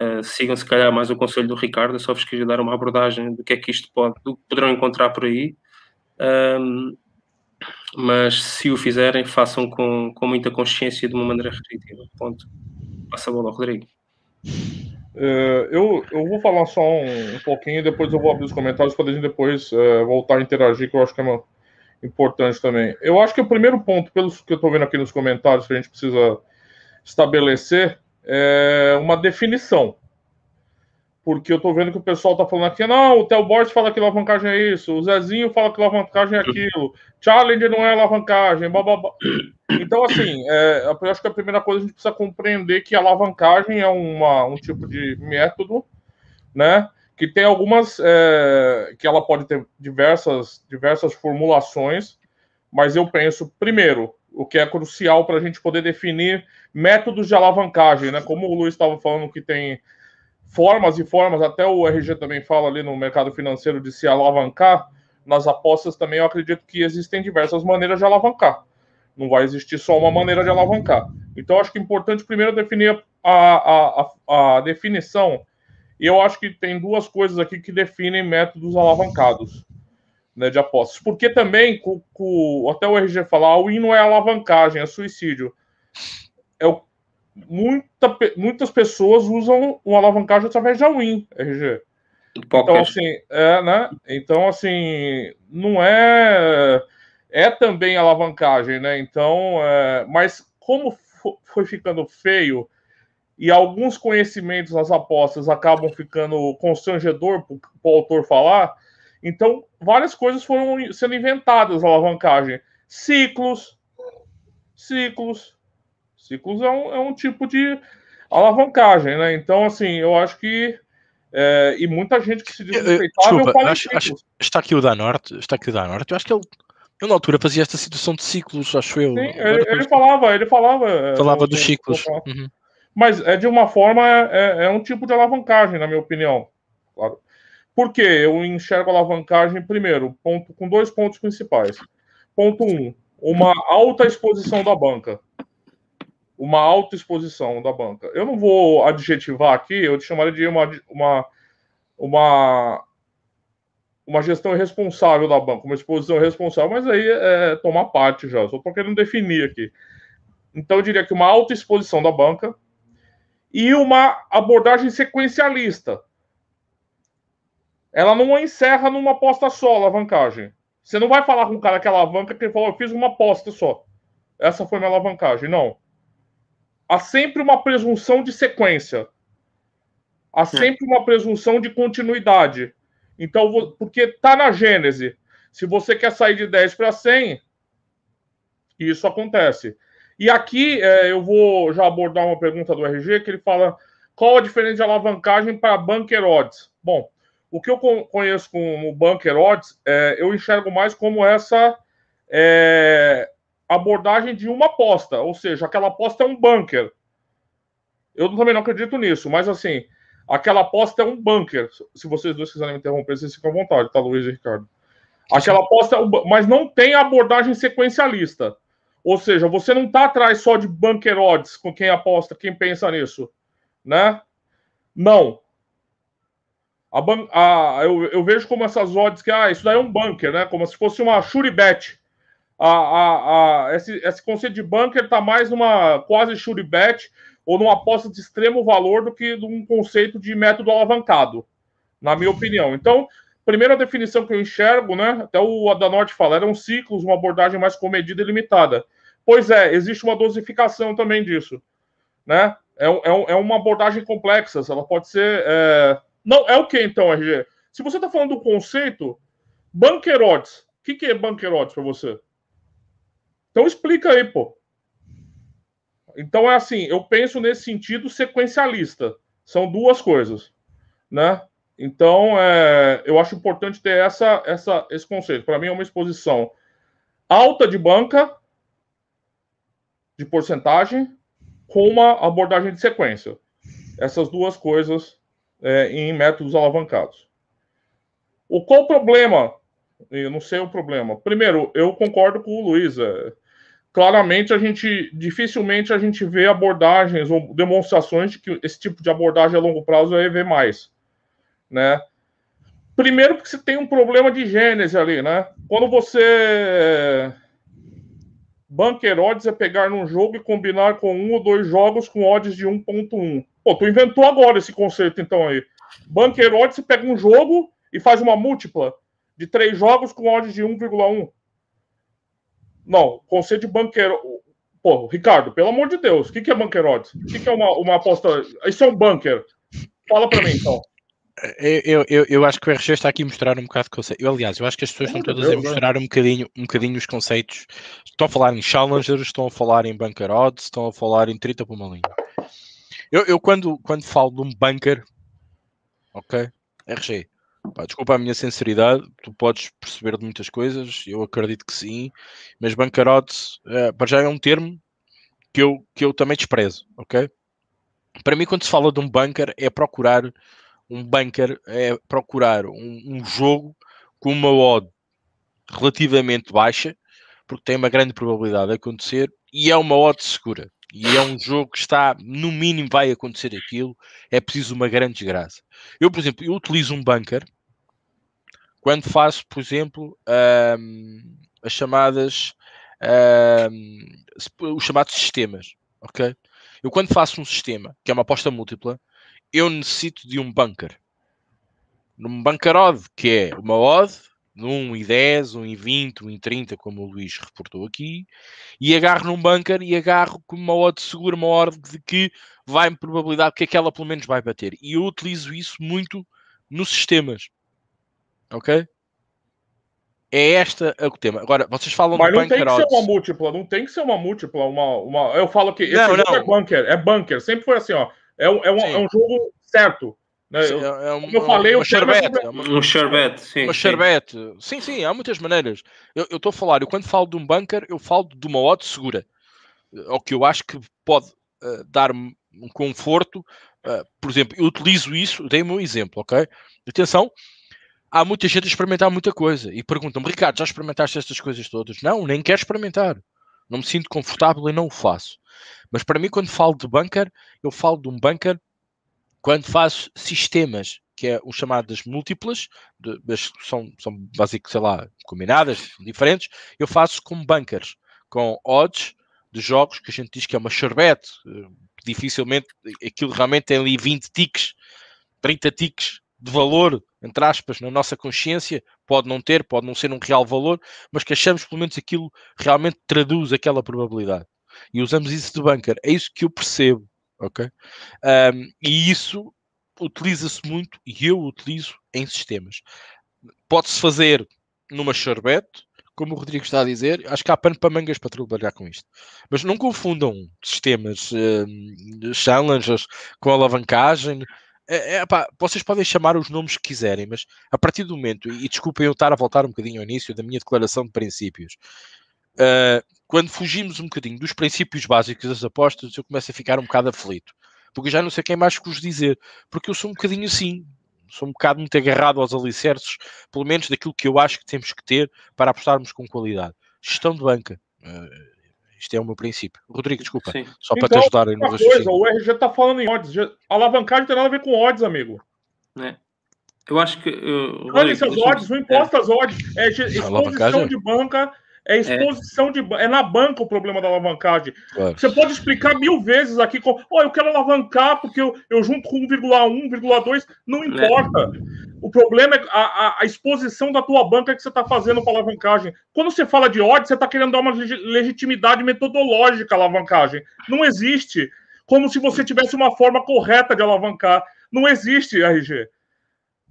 Uh, sigam se calhar mais o conselho do Ricardo, só vos queria dar uma abordagem do que é que isto pode, do que poderão encontrar por aí. Um, mas se o fizerem, façam com, com muita consciência de uma maneira restritiva. Ponto. Passa a bola ao Rodrigo. Uh, eu, eu vou falar só um, um pouquinho e depois eu vou abrir os comentários para a gente depois uh, voltar a interagir, que eu acho que é uma, importante também. Eu acho que o primeiro ponto, pelos que eu estou vendo aqui nos comentários, que a gente precisa estabelecer é uma definição. Porque eu estou vendo que o pessoal está falando aqui, não, o Theo Borges fala que alavancagem é isso, o Zezinho fala que alavancagem é aquilo, Challenge não é alavancagem, blá, blá, blá. Então, assim, é, eu acho que a primeira coisa a gente precisa compreender que alavancagem é uma, um tipo de método, né? Que tem algumas é, que ela pode ter diversas diversas formulações, mas eu penso primeiro o que é crucial para a gente poder definir métodos de alavancagem, né? Como o Luiz estava falando que tem formas e formas, até o RG também fala ali no mercado financeiro de se alavancar. Nas apostas também eu acredito que existem diversas maneiras de alavancar. Não vai existir só uma maneira de alavancar. Então acho que é importante primeiro definir a, a, a, a definição e eu acho que tem duas coisas aqui que definem métodos alavancados né, de apostas. Porque também, com, com, até o RG falar, a win não é alavancagem, é suicídio. É o, muita, muitas pessoas usam uma alavancagem através da win, RG. Então, assim, é, né? Então, assim, não é. É também alavancagem, né? Então, é, mas como foi ficando feio e alguns conhecimentos nas apostas acabam ficando constrangedor para o autor falar. Então, várias coisas foram sendo inventadas na alavancagem. Ciclos, ciclos, ciclos é um, é um tipo de alavancagem, né? Então, assim, eu acho que é, e muita gente que se diz respeitável Desculpa, acho, acho, está aqui o da Norte, está aqui o da Norte. Eu acho que ele, ele na altura fazia esta situação de ciclos, acho eu. Sim, ele, ele, falava, ele falava. É, falava dos ciclos. Uhum mas é de uma forma, é, é um tipo de alavancagem, na minha opinião. Claro. Por quê? Eu enxergo alavancagem, primeiro, ponto, com dois pontos principais. Ponto um, uma alta exposição da banca. Uma alta exposição da banca. Eu não vou adjetivar aqui, eu chamaria de uma, uma, uma, uma gestão irresponsável da banca, uma exposição irresponsável, mas aí é tomar parte já, só estou querendo definir aqui. Então, eu diria que uma alta exposição da banca, e uma abordagem sequencialista. Ela não encerra numa aposta só, alavancagem. Você não vai falar com o cara que alavanca que ele falou, eu fiz uma aposta só. Essa foi minha alavancagem. Não. Há sempre uma presunção de sequência. Há sempre uma presunção de continuidade. Então, porque tá na gênese. Se você quer sair de 10 para 100, isso acontece. E aqui é, eu vou já abordar uma pergunta do RG, que ele fala qual a diferença de alavancagem para bunker odds? Bom, o que eu conheço como bunker odds, é, eu enxergo mais como essa é, abordagem de uma aposta, ou seja, aquela aposta é um bunker. Eu também não acredito nisso, mas assim, aquela aposta é um bunker. Se vocês dois quiserem me interromper, vocês ficam à vontade, tá, Luiz e Ricardo? Aquela aposta, é mas não tem abordagem sequencialista. Ou seja, você não está atrás só de bunker odds com quem aposta, quem pensa nisso, né? Não. A ban a, eu, eu, vejo como essas odds que, ah, isso daí é um bunker, né? Como se fosse uma sure bet. A, a, a, esse, esse conceito de bunker está mais numa quase sure bet ou numa aposta de extremo valor do que num conceito de método alavancado, na minha opinião. Então, primeira definição que eu enxergo, né? Até o Adanorte fala, eram ciclos, uma abordagem mais comedida e limitada. Pois é, existe uma dosificação também disso, né? É, é, é uma abordagem complexa, ela pode ser. É... Não, é o que então, RG? Se você está falando do conceito, bunker o que, que é bunker para você? Então explica aí, pô. Então é assim, eu penso nesse sentido sequencialista. São duas coisas, né? Então, é, eu acho importante ter essa, essa, esse conceito. Para mim, é uma exposição alta de banca de porcentagem com uma abordagem de sequência. Essas duas coisas é, em métodos alavancados. O qual o problema? Eu não sei o problema. Primeiro, eu concordo com o Luiz. É, claramente, a gente dificilmente a gente vê abordagens ou demonstrações de que esse tipo de abordagem a longo prazo é mais, né? Primeiro, porque você tem um problema de gênese ali, né? Quando você Bunker odds é pegar num jogo e combinar com um ou dois jogos com odds de 1.1. Pô, tu inventou agora esse conceito então aí. Bunker odds pega um jogo e faz uma múltipla de três jogos com odds de 1,1. Não, conceito de bunker. Pô, Ricardo, pelo amor de Deus, o que, que é bunker odds? O que, que é uma, uma aposta? Isso é um bunker. Fala para mim então. Eu, eu, eu acho que o RG está aqui a mostrar um bocado de conceito. Eu, aliás, eu acho que as pessoas estão todas a mostrar um bocadinho, um bocadinho os conceitos. Estão a falar em challengers, estão a falar em bunker odds, estão a falar em 30 por uma linha. Eu, eu quando, quando falo de um bunker, ok, RG, Pá, desculpa a minha sinceridade, tu podes perceber de muitas coisas, eu acredito que sim, mas bancarote uh, para já é um termo que eu, que eu também desprezo, ok? Para mim, quando se fala de um bunker, é procurar um bunker, é procurar um, um jogo com uma odd relativamente baixa, porque tem uma grande probabilidade de acontecer, e é uma odd segura e é um jogo que está, no mínimo, vai acontecer aquilo, é preciso uma grande desgraça. Eu, por exemplo, eu utilizo um bunker quando faço, por exemplo, um, as chamadas, um, os chamados sistemas, ok? Eu quando faço um sistema, que é uma aposta múltipla, eu necessito de um bunker. Num bunker odd, que é uma odd de 1 e 10, 1 e 20, 1 e 30, como o Luís reportou aqui, e agarro num bunker e agarro com uma odd segura, uma odd de que vai-me probabilidade que aquela pelo menos vai bater. E eu utilizo isso muito nos sistemas. Ok? É esta o tema. Agora, vocês falam Mas não tem que ser uma múltipla, não tem que ser uma múltipla, uma, uma... eu falo que esse não, não. é bunker, é bunker, sempre foi assim, ó. É, um, é, um, é um jogo certo. Né? Sim, eu, é um, como eu falei, um sherbet. É um sherbet, sim. Uma sherbet. Sim, sim, há muitas maneiras. Eu estou a falar, eu quando falo de um bunker, eu falo de uma odd segura. O que eu acho que pode uh, dar um conforto. Uh, por exemplo, eu utilizo isso, dei-me um exemplo, ok? Atenção, há muita gente a experimentar muita coisa e perguntam-me, Ricardo, já experimentaste estas coisas todas? Não, nem quero experimentar. Não me sinto confortável e não o faço. Mas para mim, quando falo de bunker, eu falo de um bunker quando faço sistemas, que é o chamado das múltiplas, de, são, são basicamente, sei lá, combinadas, diferentes, eu faço com bunkers, com odds de jogos que a gente diz que é uma sherbet, eh, dificilmente, aquilo realmente tem ali 20 ticks, 30 ticks de valor, entre aspas, na nossa consciência, pode não ter, pode não ser um real valor, mas que achamos pelo menos aquilo realmente traduz aquela probabilidade. E usamos isso de bunker. É isso que eu percebo ok? Um, e isso utiliza-se muito e eu utilizo em sistemas. Pode-se fazer numa charbete, como o Rodrigo está a dizer, acho que há pano para mangas para trabalhar com isto. Mas não confundam sistemas uh, challengers com alavancagem. É, é, pá, vocês podem chamar os nomes que quiserem, mas a partir do momento, e desculpem eu estar a voltar um bocadinho ao início da minha declaração de princípios, uh, quando fugimos um bocadinho dos princípios básicos das apostas, eu começo a ficar um bocado aflito. Porque eu já não sei quem mais que vos dizer. Porque eu sou um bocadinho assim. Sou um bocado muito agarrado aos alicerces, pelo menos daquilo que eu acho que temos que ter para apostarmos com qualidade. Gestão de banca. Uh, isto é o meu princípio. Rodrigo, desculpa. Sim. Só então, para te ajudar no coisa, O RG está falando em odds. A alavancagem tem nada a ver com odds, amigo. É. Eu acho que. Uh, Olha essas odds, não importa é. as odds. É exposição de banca é exposição é. de. É na banca o problema da alavancagem. Claro. Você pode explicar mil vezes aqui. Com, oh, eu quero alavancar porque eu, eu junto com 1,1, 1,2. Não importa. É. O problema é a, a, exposição da tua banca que você está fazendo para alavancagem. Quando você fala de odds, você está querendo dar uma legitimidade metodológica à alavancagem. Não existe. Como se você tivesse uma forma correta de alavancar. Não existe, RG.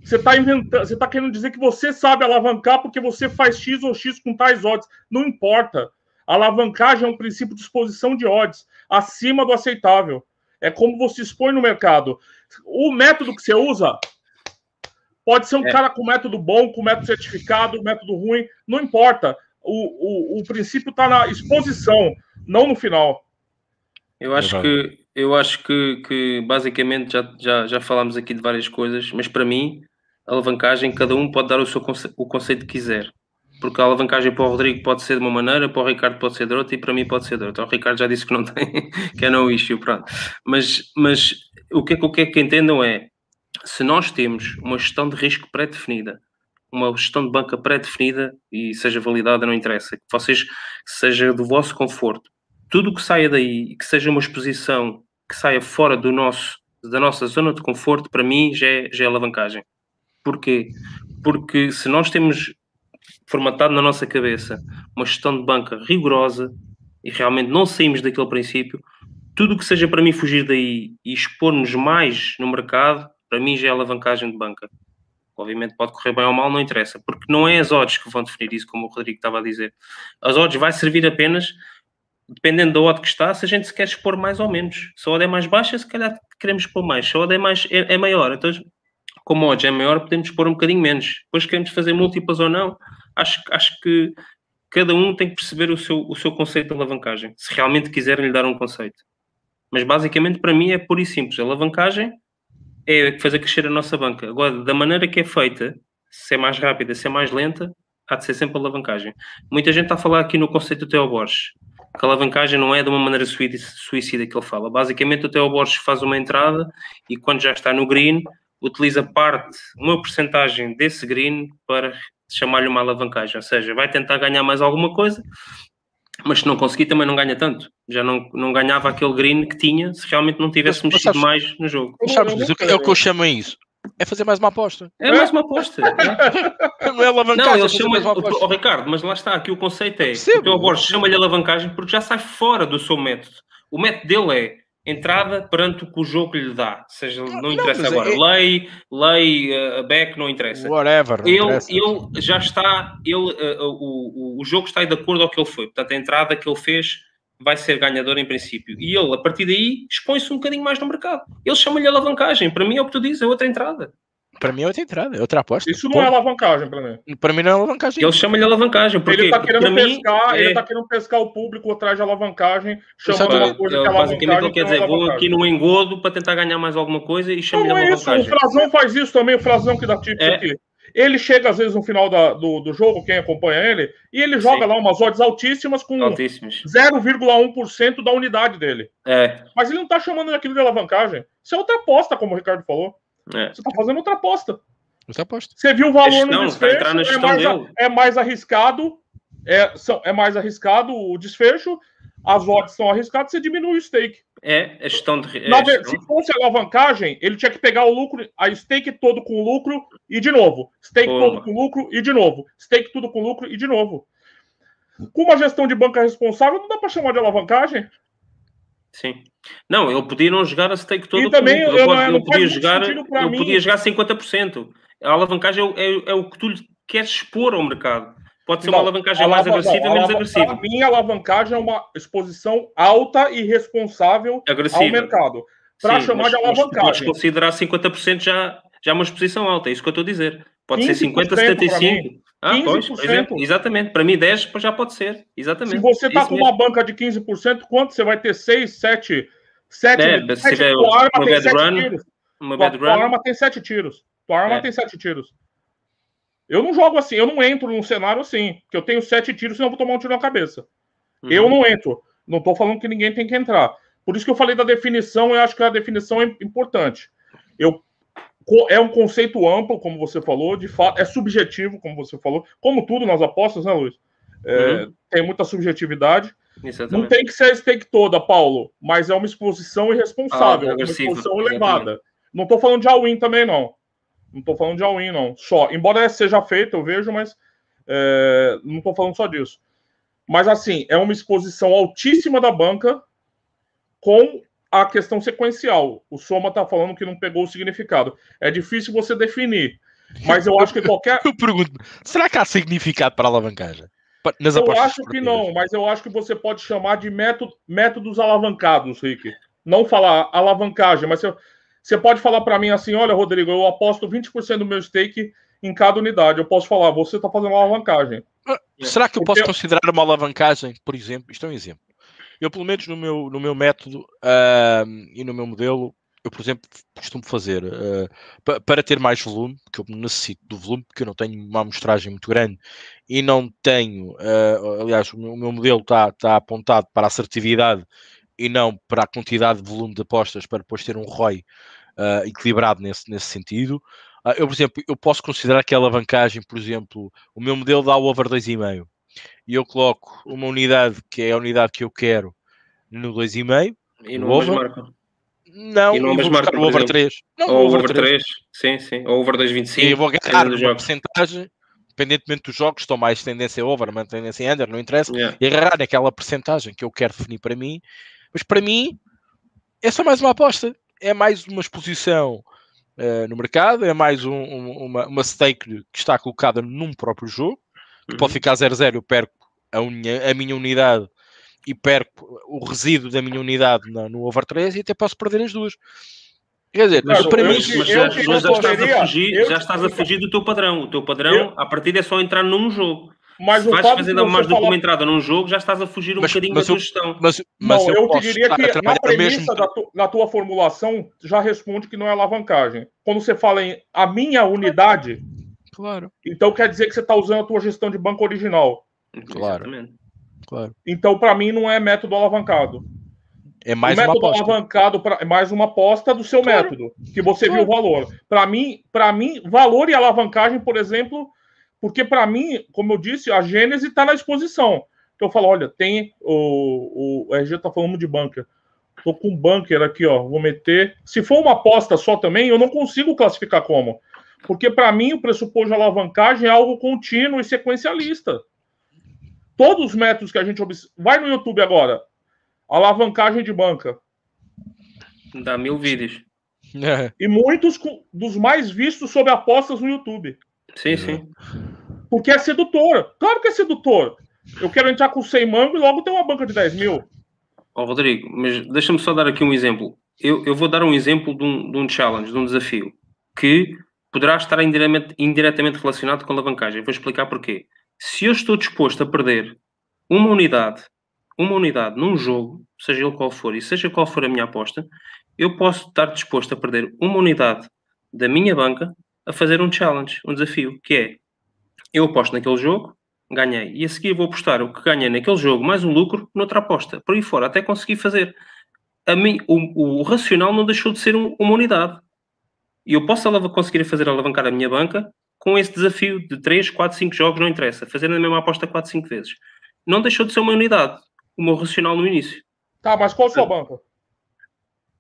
Você está inventando, você está querendo dizer que você sabe alavancar porque você faz X ou X com tais odds. Não importa. A alavancagem é um princípio de exposição de odds acima do aceitável. É como você expõe no mercado. O método que você usa pode ser um é. cara com método bom, com método certificado, método ruim, não importa. O, o, o princípio está na exposição, não no final. Eu acho que eu acho que, que basicamente já, já, já falámos aqui de várias coisas, mas para mim alavancagem, cada um pode dar o, seu conce o conceito que quiser. Porque a alavancagem para o Rodrigo pode ser de uma maneira, para o Ricardo pode ser de outra e para mim pode ser de outra. O Ricardo já disse que não tem, que é no issue, pronto. Mas, mas o que é que eu quero que entendam é, se nós temos uma gestão de risco pré-definida, uma gestão de banca pré-definida e seja validada, não interessa, que vocês seja do vosso conforto, tudo que saia daí que seja uma exposição que saia fora do nosso, da nossa zona de conforto, para mim já é, já é alavancagem. Porquê? Porque se nós temos formatado na nossa cabeça uma gestão de banca rigorosa e realmente não saímos daquele princípio, tudo que seja para mim fugir daí e expor-nos mais no mercado, para mim já é alavancagem de banca. Obviamente pode correr bem ou mal, não interessa, porque não é as odds que vão definir isso, como o Rodrigo estava a dizer. As odds vai servir apenas, dependendo da odd que está, se a gente se quer expor mais ou menos. Se a odd é mais baixa, se calhar queremos expor mais. Se a odd é, mais, é, é maior, então como a odd é maior, podemos expor um bocadinho menos. Depois queremos fazer múltiplas ou não, acho, acho que cada um tem que perceber o seu, o seu conceito de alavancagem, se realmente quiserem lhe dar um conceito. Mas basicamente para mim é pura e simples. A alavancagem é fazer crescer a nossa banca. Agora, da maneira que é feita, se é mais rápida, se é mais lenta, há de ser sempre alavancagem. Muita gente está a falar aqui no conceito do Theo Borges, que a alavancagem não é de uma maneira suicida que ele fala. Basicamente, o Theo Borges faz uma entrada e quando já está no green, utiliza parte, uma porcentagem desse green para chamar-lhe uma alavancagem. Ou seja, vai tentar ganhar mais alguma coisa mas se não conseguir também não ganha tanto. Já não, não ganhava aquele green que tinha se realmente não tivesse mas, mexido sabes, mais no jogo. Mas sabes, mas é o que eu chamo a isso. É fazer mais uma aposta. É mais uma aposta. É. não é alavancagem. Não, ele chama o, o, Ricardo, mas lá está, aqui o conceito é: o Borges chama-lhe alavancagem porque já sai fora do seu método. O método dele é entrada perante o que o jogo lhe dá. Seja, não, não interessa não, agora. É... Lei, lei, uh, back, não interessa. Whatever. Ele, interessa. ele já está, ele, uh, o, o, o jogo está de acordo ao que ele foi. Portanto, a entrada que ele fez vai ser ganhador em princípio. E ele, a partir daí, expõe-se um bocadinho mais no mercado. Ele chama-lhe alavancagem. Para mim é o que tu dizes, é outra entrada. Para mim é outra entrada, é outra aposta. Isso não Pô. é alavancagem para mim. Para mim não é alavancagem. Ele chama de alavancagem. Porque ele está querendo, pescar, mim, ele é... tá querendo pescar o público atrás de alavancagem, chamando uma coisa que é Basicamente ele quer dizer, vou aqui no engodo para tentar ganhar mais alguma coisa e chama de alavancagem. É isso, o Frazão faz isso também, o Frazão que dá tips é. aqui. Ele chega às vezes no final da, do, do jogo, quem acompanha ele, e ele joga Sim. lá umas odds altíssimas com 0,1% da unidade dele. É. Mas ele não está chamando aquilo de alavancagem. Isso é outra aposta, como o Ricardo falou. É. Você está fazendo outra aposta. Você aposta. Você viu o valor gestão, no desfecho, tá é, mais, é, mais, arriscado, é, são, é mais arriscado o desfecho, as odds são arriscadas, você diminui o stake. É, é gestão de. É Na, gestão. Se fosse alavancagem, ele tinha que pegar o lucro, a stake todo com lucro e de novo. Stake Pô. todo com lucro e de novo. Stake tudo com lucro e de novo. Com uma gestão de banca responsável, não dá para chamar de alavancagem. Sim. Não, ele podia não jogar a stake todo. E também eu, eu, eu, podia jogar, ele podia jogar 50%. A alavancagem é, é, é, o que tu queres expor ao mercado. Pode ser não, uma alavancagem mais agressiva ou menos agressiva. Para mim, a alavancagem é uma exposição alta e responsável agressiva. ao mercado. Para chamar mas, de alavancagem. Podes considerar 50% já, já uma exposição alta, é isso que eu estou a dizer. Pode ser 50, 75. Ah, pois, exemplo, exatamente. Para mim, 10 já pode ser. Exatamente. Se você está com mesmo. uma banca de 15%, quanto você vai ter? 6, 7, 7, é, 7 se tiver uma bad run, tiros. Bad run. arma tem 7 tiros. Tua arma é. tem sete tiros. Eu não jogo assim, eu não entro num cenário assim, que eu tenho sete tiros, senão eu vou tomar um tiro na cabeça. Uhum. Eu não entro. Não estou falando que ninguém tem que entrar. Por isso que eu falei da definição, eu acho que a definição é importante. Eu, é um conceito amplo, como você falou, de fato, é subjetivo, como você falou, como tudo nas apostas, né, Luiz? É, uhum. Tem muita subjetividade. Exatamente. Não tem que ser a stake toda, Paulo, mas é uma exposição irresponsável, ah, uma exposição elevada. Exatamente. Não estou falando de all-in também, não. Não estou falando de all-in, não. Só. Embora seja feito, eu vejo, mas é, não estou falando só disso. Mas, assim, é uma exposição altíssima da banca com a questão sequencial. O Soma está falando que não pegou o significado. É difícil você definir. Mas eu acho que qualquer. eu pergunto, será que há significado para a alavancagem? Nas eu acho que não, mas eu acho que você pode chamar de método, métodos alavancados, Rick. Não falar alavancagem, mas você pode falar para mim assim: olha, Rodrigo, eu aposto 20% do meu stake em cada unidade. Eu posso falar, você está fazendo uma alavancagem. Ah, será que eu posso considerar uma alavancagem, por exemplo? Isto é um exemplo. Eu, pelo menos no meu, no meu método uh, e no meu modelo, eu, por exemplo, costumo fazer uh, para ter mais volume, que eu necessito do volume, porque eu não tenho uma amostragem muito grande e não tenho, uh, aliás, o meu, o meu modelo está tá apontado para a assertividade e não para a quantidade de volume de apostas para depois ter um ROI uh, equilibrado nesse, nesse sentido. eu, por exemplo, eu posso considerar que a alavancagem, por exemplo, o meu modelo dá o over 2,5 e eu coloco uma unidade que é a unidade que eu quero no 2,5 e no over. Marca. Não, e não vou buscar o over 3. Não, ou over 3. 3. Sim, sim. Ou over 2,25. E vou ganhar uma porcentagem, independentemente dos jogos, estão mais tendência over, mas tendência under, não interessa. Yeah. E agarrar naquela porcentagem que eu quero definir para mim. Mas para mim, é só mais uma aposta. É mais uma exposição uh, no mercado, é mais um, um, uma, uma stake que está colocada num próprio jogo, uhum. pode ficar 0-0, eu perco a, unha, a minha unidade e perco o resíduo da minha unidade no, no over 3 e até posso perder as duas. Quer dizer, mas, para mim, mas já, já, estás a fugir, já estás a fugir do teu padrão. O teu padrão, eu, a partir é só entrar num jogo. Mas Se vais fazendo mais do que uma entrada num jogo, já estás a fugir um mas, bocadinho mas da tua gestão. Mas, mas não, eu, eu te diria que na premissa mesmo... da, tu, na tua formulação já responde que não é alavancagem. Quando você fala em a minha unidade, claro. então quer dizer que você está usando a tua gestão de banco original. Claro. Exatamente. Claro. Então, para mim, não é método alavancado. É mais o método uma aposta. alavancado pra, é mais uma aposta do seu claro. método, que você claro. viu o valor. Para mim, para mim, valor e alavancagem, por exemplo, porque para mim, como eu disse, a gênese está na exposição. Então eu falo, olha, tem o, o, o RG está falando de bunker. Tô com um bunker aqui, ó, vou meter. Se for uma aposta só também, eu não consigo classificar como. Porque para mim o pressuposto de alavancagem é algo contínuo e sequencialista. Todos os métodos que a gente observa. Vai no YouTube agora. Alavancagem de banca. Dá mil vídeos. É. E muitos dos mais vistos sobre apostas no YouTube. Sim, sim. Porque é sedutor. Claro que é sedutor. Eu quero entrar com 100 mango e logo ter uma banca de 10 mil. Ó, oh, Rodrigo, mas deixa-me só dar aqui um exemplo. Eu, eu vou dar um exemplo de um, de um challenge, de um desafio, que poderá estar indiretamente, relacionado com a alavancagem. Vou explicar porquê se eu estou disposto a perder uma unidade, uma unidade num jogo, seja ele qual for, e seja qual for a minha aposta, eu posso estar disposto a perder uma unidade da minha banca a fazer um challenge, um desafio, que é eu aposto naquele jogo, ganhei, e a seguir vou apostar o que ganhei naquele jogo mais um lucro noutra aposta, por aí fora, até conseguir fazer. A mim, o, o racional não deixou de ser um, uma unidade. E eu posso conseguir fazer alavancar a minha banca com esse desafio de 3, 4, 5 jogos, não interessa, fazendo a mesma aposta 4, 5 vezes. Não deixou de ser uma unidade, o meu racional no início. Tá, mas qual a sua banca?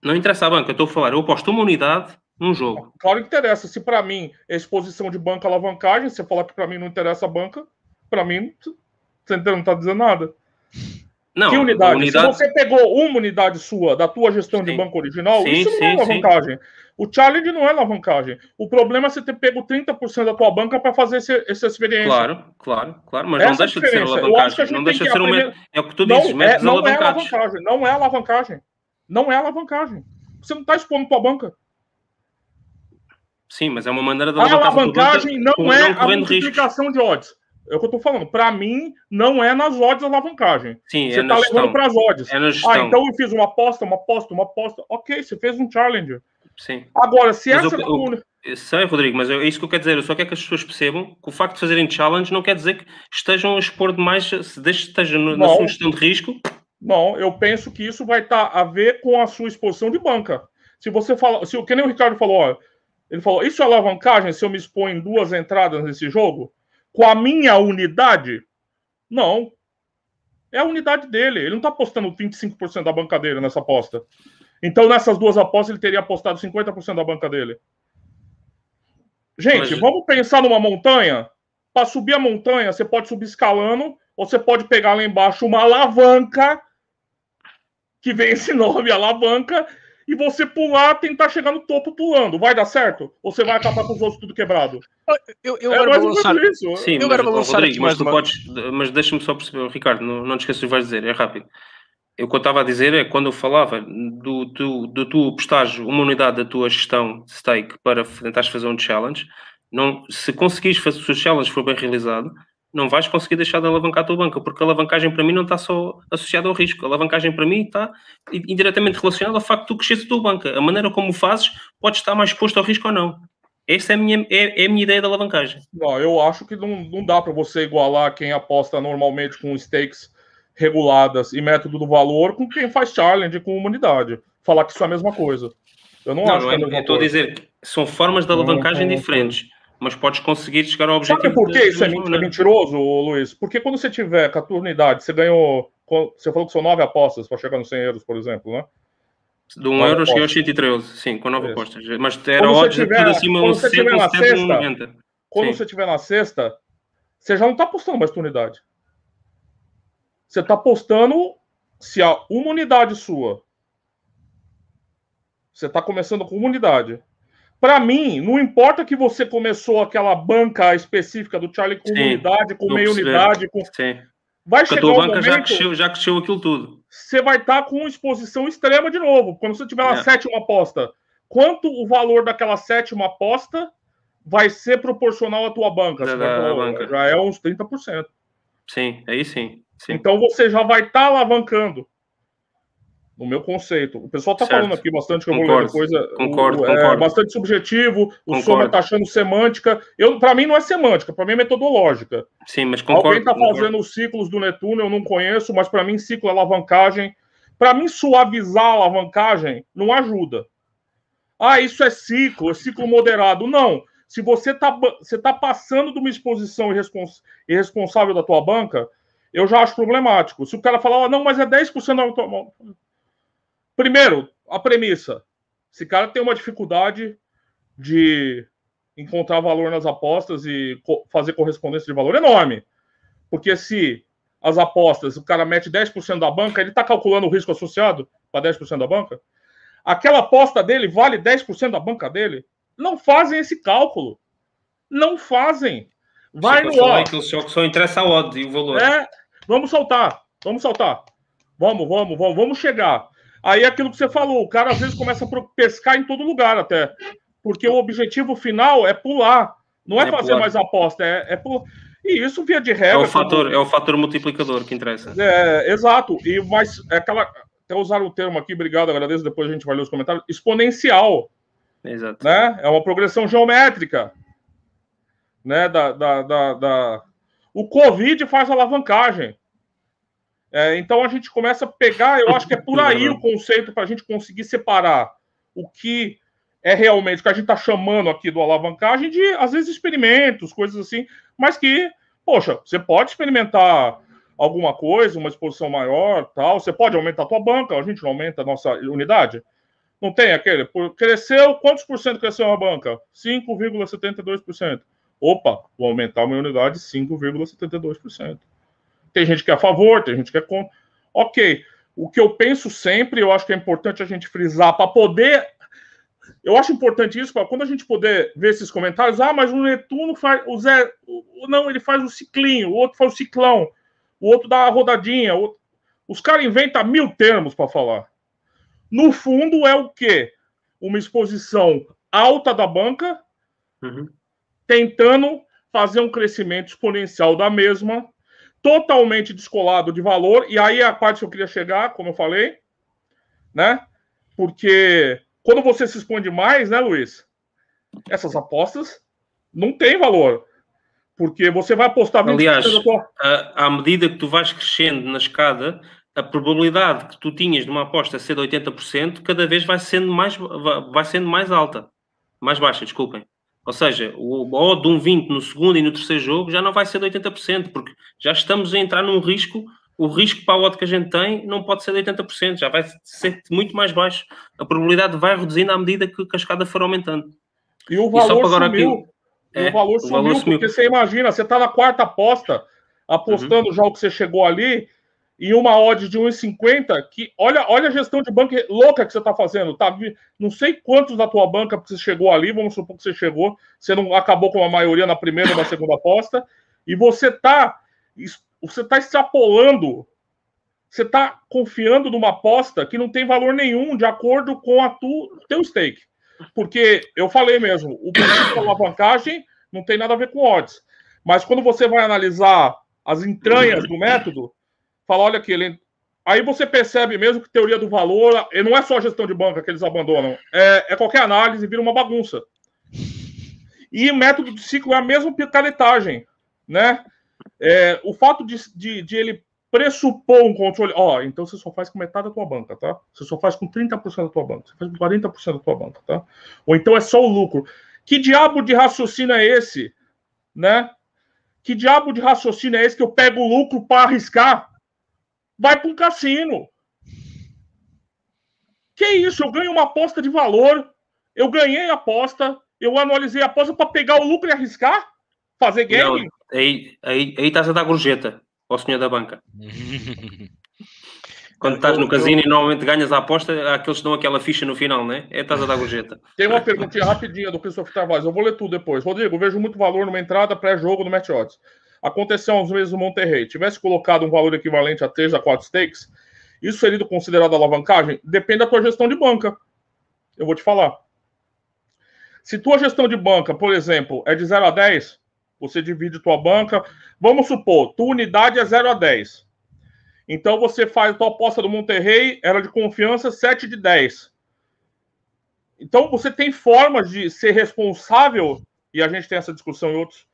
Não interessa a banca, eu estou a falar, eu aposto uma unidade num jogo. Claro que interessa. Se para mim é exposição de banca alavancagem, você falar que para mim não interessa a banca, para mim você não está dizendo nada. Não, que unidade? unidade? Se você pegou uma unidade sua da tua gestão sim. de banco original, sim, isso não é sim, é alavancagem. O challenge não é alavancagem. O problema é você ter pego 30% da tua banca para fazer esse, essa experiência. Claro, claro, claro. Mas Essa não deixa de ser alavancagem. Não deixa de ser aprender... um... É o que tu dizes, não, é, não é alavancagem. Não é alavancagem. Não é alavancagem. Você não está expondo tua banca. Sim, mas é uma maneira de alavancar. A alavancagem não é a multiplicação riscos. de odds. É o que eu tô falando. Para mim, não é nas odds a alavancagem. Sim, você é tá levando para as odds. É ah, então eu fiz uma aposta, uma aposta, uma aposta. Ok, você fez um challenge. Sim. Agora, se mas essa. Eu, eu, eu sei, Rodrigo, mas é isso que eu quero dizer. Eu só quero que as pessoas percebam que o facto de fazerem challenge não quer dizer que estejam a expor demais, se esteja no, na sua gestão de risco. Não, eu penso que isso vai estar tá a ver com a sua exposição de banca. Se você fala, se o que nem o Ricardo falou, ó, ele falou, isso é alavancagem se eu me expor em duas entradas nesse jogo? Com a minha unidade? Não. É a unidade dele. Ele não está apostando 25% da banca dele nessa aposta. Então, nessas duas apostas, ele teria apostado 50% da banca dele. Gente, vamos pensar numa montanha? Para subir a montanha, você pode subir escalando, ou você pode pegar lá embaixo uma alavanca, que vem esse nome, alavanca, e você pular, tentar chegar no topo pulando. Vai dar certo? Ou você vai acabar com os outros tudo quebrado? Eu, eu é quero lançar... Isso. Sim, eu mas, quero lançar Rodrigo, mas, tu uma... podes... mas deixa-me só perceber, Ricardo, não, não te esqueças o que vais dizer, é rápido. o que eu estava a dizer é quando eu falava do, do, do tu postares uma unidade da tua gestão de stake para tentares fazer um challenge, não, se conseguires fazer, se o challenge for bem realizado, não vais conseguir deixar de alavancar a tua banca, porque a alavancagem para mim não está só associada ao risco. A alavancagem para mim está indiretamente relacionada ao facto de tu cresceres a tua banca. A maneira como fazes pode estar mais exposto ao risco ou não. Essa é a minha, é, é a minha ideia da alavancagem. Não, eu acho que não, não dá para você igualar quem aposta normalmente com stakes reguladas e método do valor com quem faz challenge com humanidade. Falar que isso é a mesma coisa. Eu não, não acho não, que é a mesma Eu estou a dizer que são formas de alavancagem diferentes, mas podes conseguir chegar ao objetivo. Sabe por que isso é mentiroso, Luiz? Porque quando você tiver 14 unidades, você ganhou. Você falou que são nove apostas para chegar nos 100 euros, por exemplo, né? De 1 um euro cheguei aos 113, sim, com 9 apostas. Mas era odds tiver, tudo acima quando você tiver na sexta, Quando sim. você estiver na sexta, você já não está apostando mais tua unidade. Você está apostando se há uma unidade sua. Você está começando com uma unidade. Para mim, não importa que você começou aquela banca específica do Charlie com sim, unidade, com meia unidade, com. Sim. Vai Porque chegar tua banca momento, já cresceu, já aquilo tudo. Você vai estar tá com exposição extrema de novo. Quando você tiver uma é. sétima aposta, quanto o valor daquela sétima aposta vai ser proporcional à tua banca? Da, da, banca. Já é uns 30%. Sim, aí sim. sim. Então você já vai estar tá alavancando no meu conceito. O pessoal está falando aqui bastante que eu concordo, vou ler depois. Concordo, o, é, concordo. bastante subjetivo. O Soma está achando semântica. Para mim não é semântica, para mim é metodológica. Sim, mas concordo. Alguém está fazendo os ciclos do Netuno, eu não conheço, mas para mim ciclo é alavancagem. Para mim suavizar a alavancagem não ajuda. Ah, isso é ciclo, é ciclo moderado. Não. Se você está você tá passando de uma exposição irrespons, irresponsável da tua banca, eu já acho problemático. Se o cara falar, oh, não, mas é 10% da tua Primeiro, a premissa. Esse cara tem uma dificuldade de encontrar valor nas apostas e co fazer correspondência de valor enorme. Porque se as apostas, o cara mete 10% da banca, ele está calculando o risco associado para 10% da banca. Aquela aposta dele vale 10% da banca dele? Não fazem esse cálculo. Não fazem. Vai no odd. Só, só interessa a odd e o valor. É, vamos soltar. Vamos soltar. Vamos, vamos, vamos, vamos chegar. Aí é aquilo que você falou, o cara às vezes começa a pescar em todo lugar até. Porque o objetivo final é pular. Não é, é fazer pular. mais aposta, é, é pular. E isso, via de regra. É o fator, como... é o fator multiplicador que interessa. É, exato. E mas é aquela. Até usar o termo aqui, obrigado, agradeço, depois a gente vai ler os comentários. Exponencial. Exato. Né? É uma progressão geométrica. Né? Da, da, da, da... O Covid faz alavancagem. É, então a gente começa a pegar, eu acho que é por aí o conceito para a gente conseguir separar o que é realmente o que a gente está chamando aqui do alavancagem de, às vezes, experimentos, coisas assim, mas que, poxa, você pode experimentar alguma coisa, uma exposição maior, tal, você pode aumentar a tua banca, a gente não aumenta a nossa unidade. Não tem aquele, cresceu, quantos por cento cresceu a banca? 5,72%. Opa, vou aumentar a minha unidade 5,72%. Tem gente que é a favor, tem gente que é contra. Ok. O que eu penso sempre, eu acho que é importante a gente frisar para poder. Eu acho importante isso para quando a gente poder ver esses comentários. Ah, mas o Netuno faz. O Zé. Não, ele faz o ciclinho, o outro faz o ciclão, o outro dá a rodadinha. Outro... Os caras inventam mil termos para falar. No fundo, é o quê? Uma exposição alta da banca, uhum. tentando fazer um crescimento exponencial da mesma totalmente descolado de valor, e aí é a parte que eu queria chegar, como eu falei, né? Porque quando você se expõe demais, né, Luiz? Essas apostas não têm valor. Porque você vai apostar 20% Aliás, tua... à medida que tu vais crescendo na escada, a probabilidade que tu tinhas de uma aposta ser de 80% cada vez vai sendo mais, vai sendo mais alta. Mais baixa, desculpem. Ou seja, o odd de um 20 no segundo e no terceiro jogo já não vai ser de 80%, porque já estamos a entrar num risco. O risco para o odd que a gente tem não pode ser de 80%, já vai ser muito mais baixo. A probabilidade vai reduzindo à medida que a escada for aumentando. E o valor e sumiu. Aqui, é, o valor, o sumiu, valor sumiu, porque você imagina, você está na quarta aposta, apostando uhum. já o que você chegou ali, e uma odd de 1,50, que olha, olha a gestão de banca louca que você está fazendo. Tá? Não sei quantos da tua banca você chegou ali, vamos supor que você chegou, você não acabou com a maioria na primeira ou na segunda aposta, e você está você tá extrapolando, você está confiando numa aposta que não tem valor nenhum de acordo com a tu, teu stake. Porque eu falei mesmo, o princípio da alavancagem não tem nada a ver com odds. Mas quando você vai analisar as entranhas do método, fala, olha aqui, ele... aí você percebe mesmo que teoria do valor, e não é só gestão de banca que eles abandonam, é, é qualquer análise vira uma bagunça. E método de ciclo é a mesma picaretagem, né? É, o fato de, de, de, ele pressupor um controle. Ó, então você só faz com metade da tua banca, tá? Você só faz com 30% da tua banca, você faz com 40% da tua banca, tá? Ou então é só o lucro. Que diabo de raciocínio é esse, né? Que diabo de raciocínio é esse que eu pego o lucro para arriscar? Vai para um cassino. Que isso? Eu ganho uma aposta de valor, eu ganhei a aposta, eu analisei a aposta para pegar o lucro e arriscar? Fazer game? Não, aí, aí, aí estás a dar gorjeta ao senhor da banca. Quando estás no casino e normalmente ganhas a aposta, aqueles que dão aquela ficha no final, né? É estás a dar gorjeta. Tem uma perguntinha rapidinha do Christopher Tavares, eu vou ler tudo depois. Rodrigo, vejo muito valor numa entrada pré-jogo no Match Odds. Aconteceu há uns meses no Monterrey. Tivesse colocado um valor equivalente a 3 a 4 stakes, isso seria considerado alavancagem? Depende da tua gestão de banca. Eu vou te falar. Se tua gestão de banca, por exemplo, é de 0 a 10, você divide tua banca. Vamos supor, tua unidade é 0 a 10. Então você faz a tua aposta do Monterrey, era de confiança 7 de 10. Então você tem formas de ser responsável, e a gente tem essa discussão em outros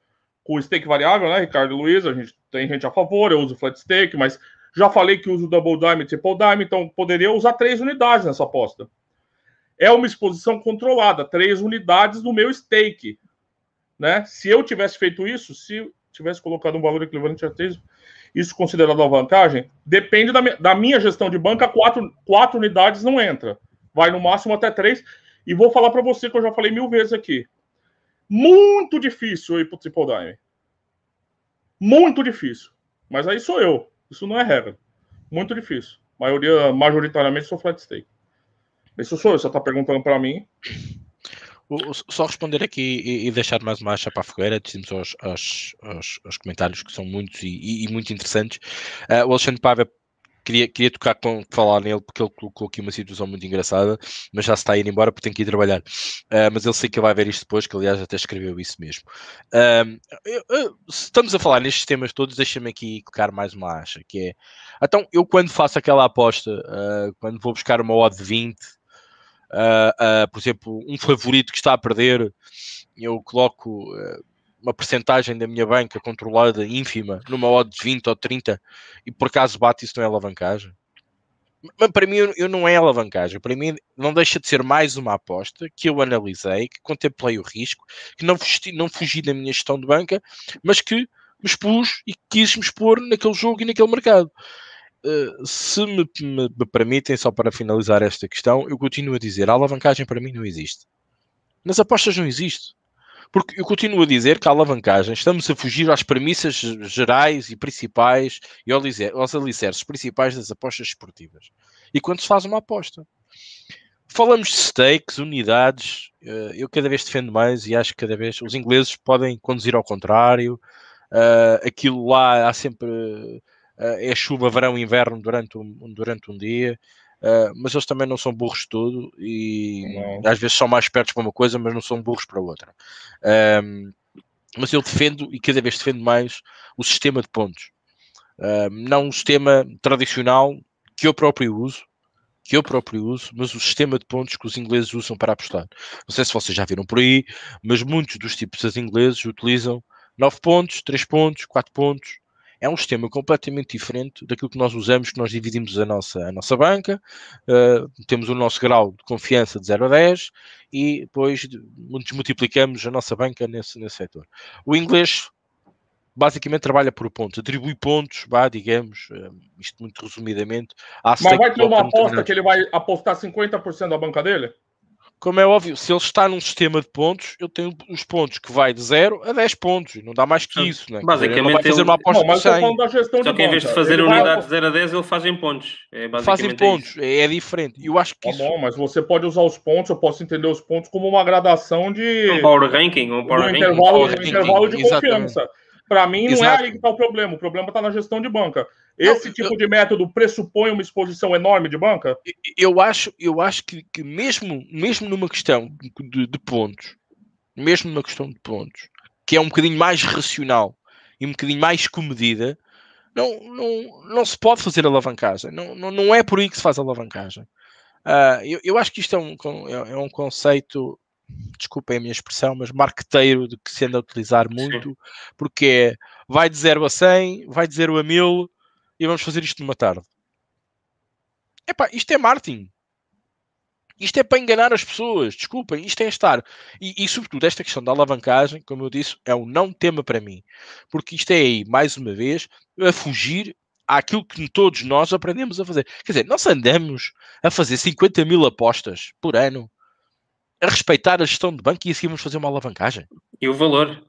com stake variável, né, Ricardo e Luiz? A gente tem gente a favor, eu uso flat stake, mas já falei que uso double dime triple dime, então poderia usar três unidades nessa aposta. É uma exposição controlada, três unidades do meu stake. Né? Se eu tivesse feito isso, se tivesse colocado um valor equivalente a 3, isso considerado uma vantagem, depende da minha, da minha gestão de banca, quatro, quatro unidades não entra. Vai no máximo até três. E vou falar para você que eu já falei mil vezes aqui. Muito difícil ir para o Triple Dime. Muito difícil. Mas aí sou eu. Isso não é regra. Muito difícil. Maioria, majoritariamente, sou flat stake. Isso sou eu. Você está perguntando para mim. Só responder aqui e, deixar mais uma acha para a fogueira, dizemos aos, aos, aos, aos, comentários que são muitos e, e muito interessantes. Uh, o Alexandre Paiva queria, queria tocar com falar nele porque ele colocou aqui uma situação muito engraçada, mas já se está a ir embora porque tem que ir trabalhar. Uh, mas ele sei que vai ver isto depois, que aliás até escreveu isso mesmo. Uh, eu, eu, se estamos a falar nestes temas todos, deixa-me aqui colocar mais uma acha, que é então eu quando faço aquela aposta, uh, quando vou buscar uma odd de 20 uh, uh, por exemplo, um favorito que está a perder, eu coloco uma percentagem da minha banca controlada ínfima numa odd de 20 ou 30 e por acaso bate isso não é alavancagem. Mas para mim eu não é alavancagem, para mim não deixa de ser mais uma aposta que eu analisei, que contemplei o risco, que não fugi, não fugi da minha gestão de banca, mas que me expus e quis me expor naquele jogo e naquele mercado. Eh, se me, me, me, permitem, só para finalizar esta questão, eu continuo a dizer: a alavancagem para mim não existe. Nas apostas não existe. Porque eu continuo a dizer que a alavancagem estamos a fugir às premissas gerais e principais e aos alicerces principais das apostas esportivas. E quando se faz uma aposta, falamos de stakes, unidades, eh, eu cada vez defendo mais e acho que cada vez os ingleses podem conduzir ao contrário. Uh, aquilo lá há sempre uh, é chuva, verão, inverno durante um, durante um dia. Uh, mas eles também não são burros de tudo e não. às vezes são mais espertos para uma coisa, mas não são burros para outra. Um, mas eu defendo e cada vez defendo mais o sistema de pontos, não o sistema tradicional que eu próprio uso, que eu próprio uso, mas o sistema de pontos que os ingleses usam para apostar. Não sei se vocês já viram por aí, mas muitos dos tipos ingleses utilizam 9 pontos, 3 pontos, 4 pontos, é um sistema completamente diferente daquilo que nós usamos, que nós dividimos a nossa, a nossa banca, uh, temos o nosso grau de confiança de 0 a 10 e depois multiplicamos a nossa banca nesse, nesse setor. O inglês basicamente trabalha por pontos, atribui pontos, vá, digamos, uh, isto muito resumidamente. Mas vai ter uma aposta que ele vai apostar 50% da banca dele? Como é óbvio, se ele está num sistema de pontos, eu tenho os pontos que vai de 0 a 10 pontos, não dá mais que isso, né? Basicamente, ele vai fazer uma aposta não, mas 100. Da gestão Só que em vez de fazer ele unidade vai... de 0 a 10, ele faz em pontos. É fazem é pontos, é, é, diferente. Eu acho que tá isso... bom, mas você pode usar os pontos, eu posso entender os pontos como uma gradação de. Um power ranking, um power ranking. Intervalo, um ranking, intervalo de confiança. Para mim, não é Exato. é aí que está o problema. O problema está na gestão de banca. Esse não, tipo eu, de método pressupõe uma exposição enorme de banca? Eu acho, eu acho que, que mesmo, mesmo numa questão de, de, pontos, mesmo numa questão de pontos, que é um bocadinho mais racional, e um bocadinho mais comedida, não, não, não se pode fazer alavancagem. Não, não, não é por aí que se faz alavancagem. Uh, eu, eu, acho que isto é um, é, é um conceito, desculpem a minha expressão, mas marqueteiro de que se anda a utilizar muito, Sim. porque é, vai de 0 a 100, vai de 0 a 1000 e vamos fazer isto numa tarde. Epá, isto é marketing. Isto é para enganar as pessoas, desculpem, isto é estar. E, e, sobretudo, esta questão da alavancagem, como eu disse, é um não tema para mim. Porque isto é aí, mais uma vez, a fugir àquilo que todos nós aprendemos a fazer. Quer dizer, nós andamos a fazer 50 mil apostas por ano, a respeitar a gestão de banco e assim vamos fazer uma alavancagem. E o valor?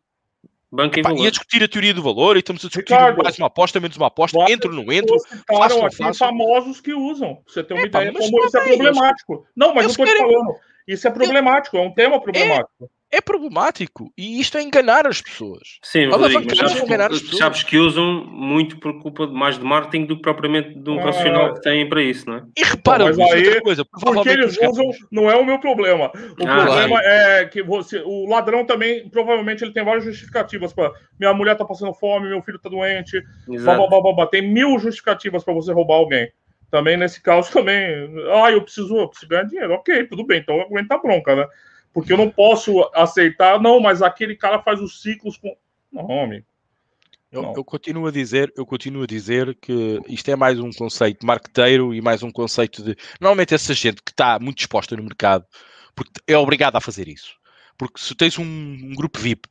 Banco Epá, e a discutir a teoria do valor e estamos a discutir Ricardo, mais uma aposta, menos uma aposta, entro ou não entro. Faço, aqui faço. famosos que usam. Você tem uma ideia como isso é problemático. Não, mas eu estou te falando. Isso é problemático, é um tema problemático. É, é problemático e isto é enganar as pessoas. Sim, Rodrigo, mas sabes, enganar as pessoas. sabes que usam muito por culpa de, mais de marketing do que propriamente do ah, racional que têm para isso, não é? E repara, mas aí, outra coisa, porque eles usam não é o meu problema. O ah, problema é que você, o ladrão também, provavelmente, ele tem várias justificativas para minha mulher tá passando fome, meu filho tá doente, blá, blá, blá, blá, tem mil justificativas para você roubar alguém. Também nesse caso também, ah, eu preciso, eu preciso ganhar dinheiro. OK, tudo bem, então aguenta a bronca, né? Porque eu não posso aceitar, não, mas aquele cara faz os ciclos com. Não, amigo. Eu, eu, continuo a dizer, eu continuo a dizer que isto é mais um conceito marqueteiro e mais um conceito de normalmente essa gente que está muito disposta no mercado porque é obrigada a fazer isso. Porque se tens um, um, grupo VIP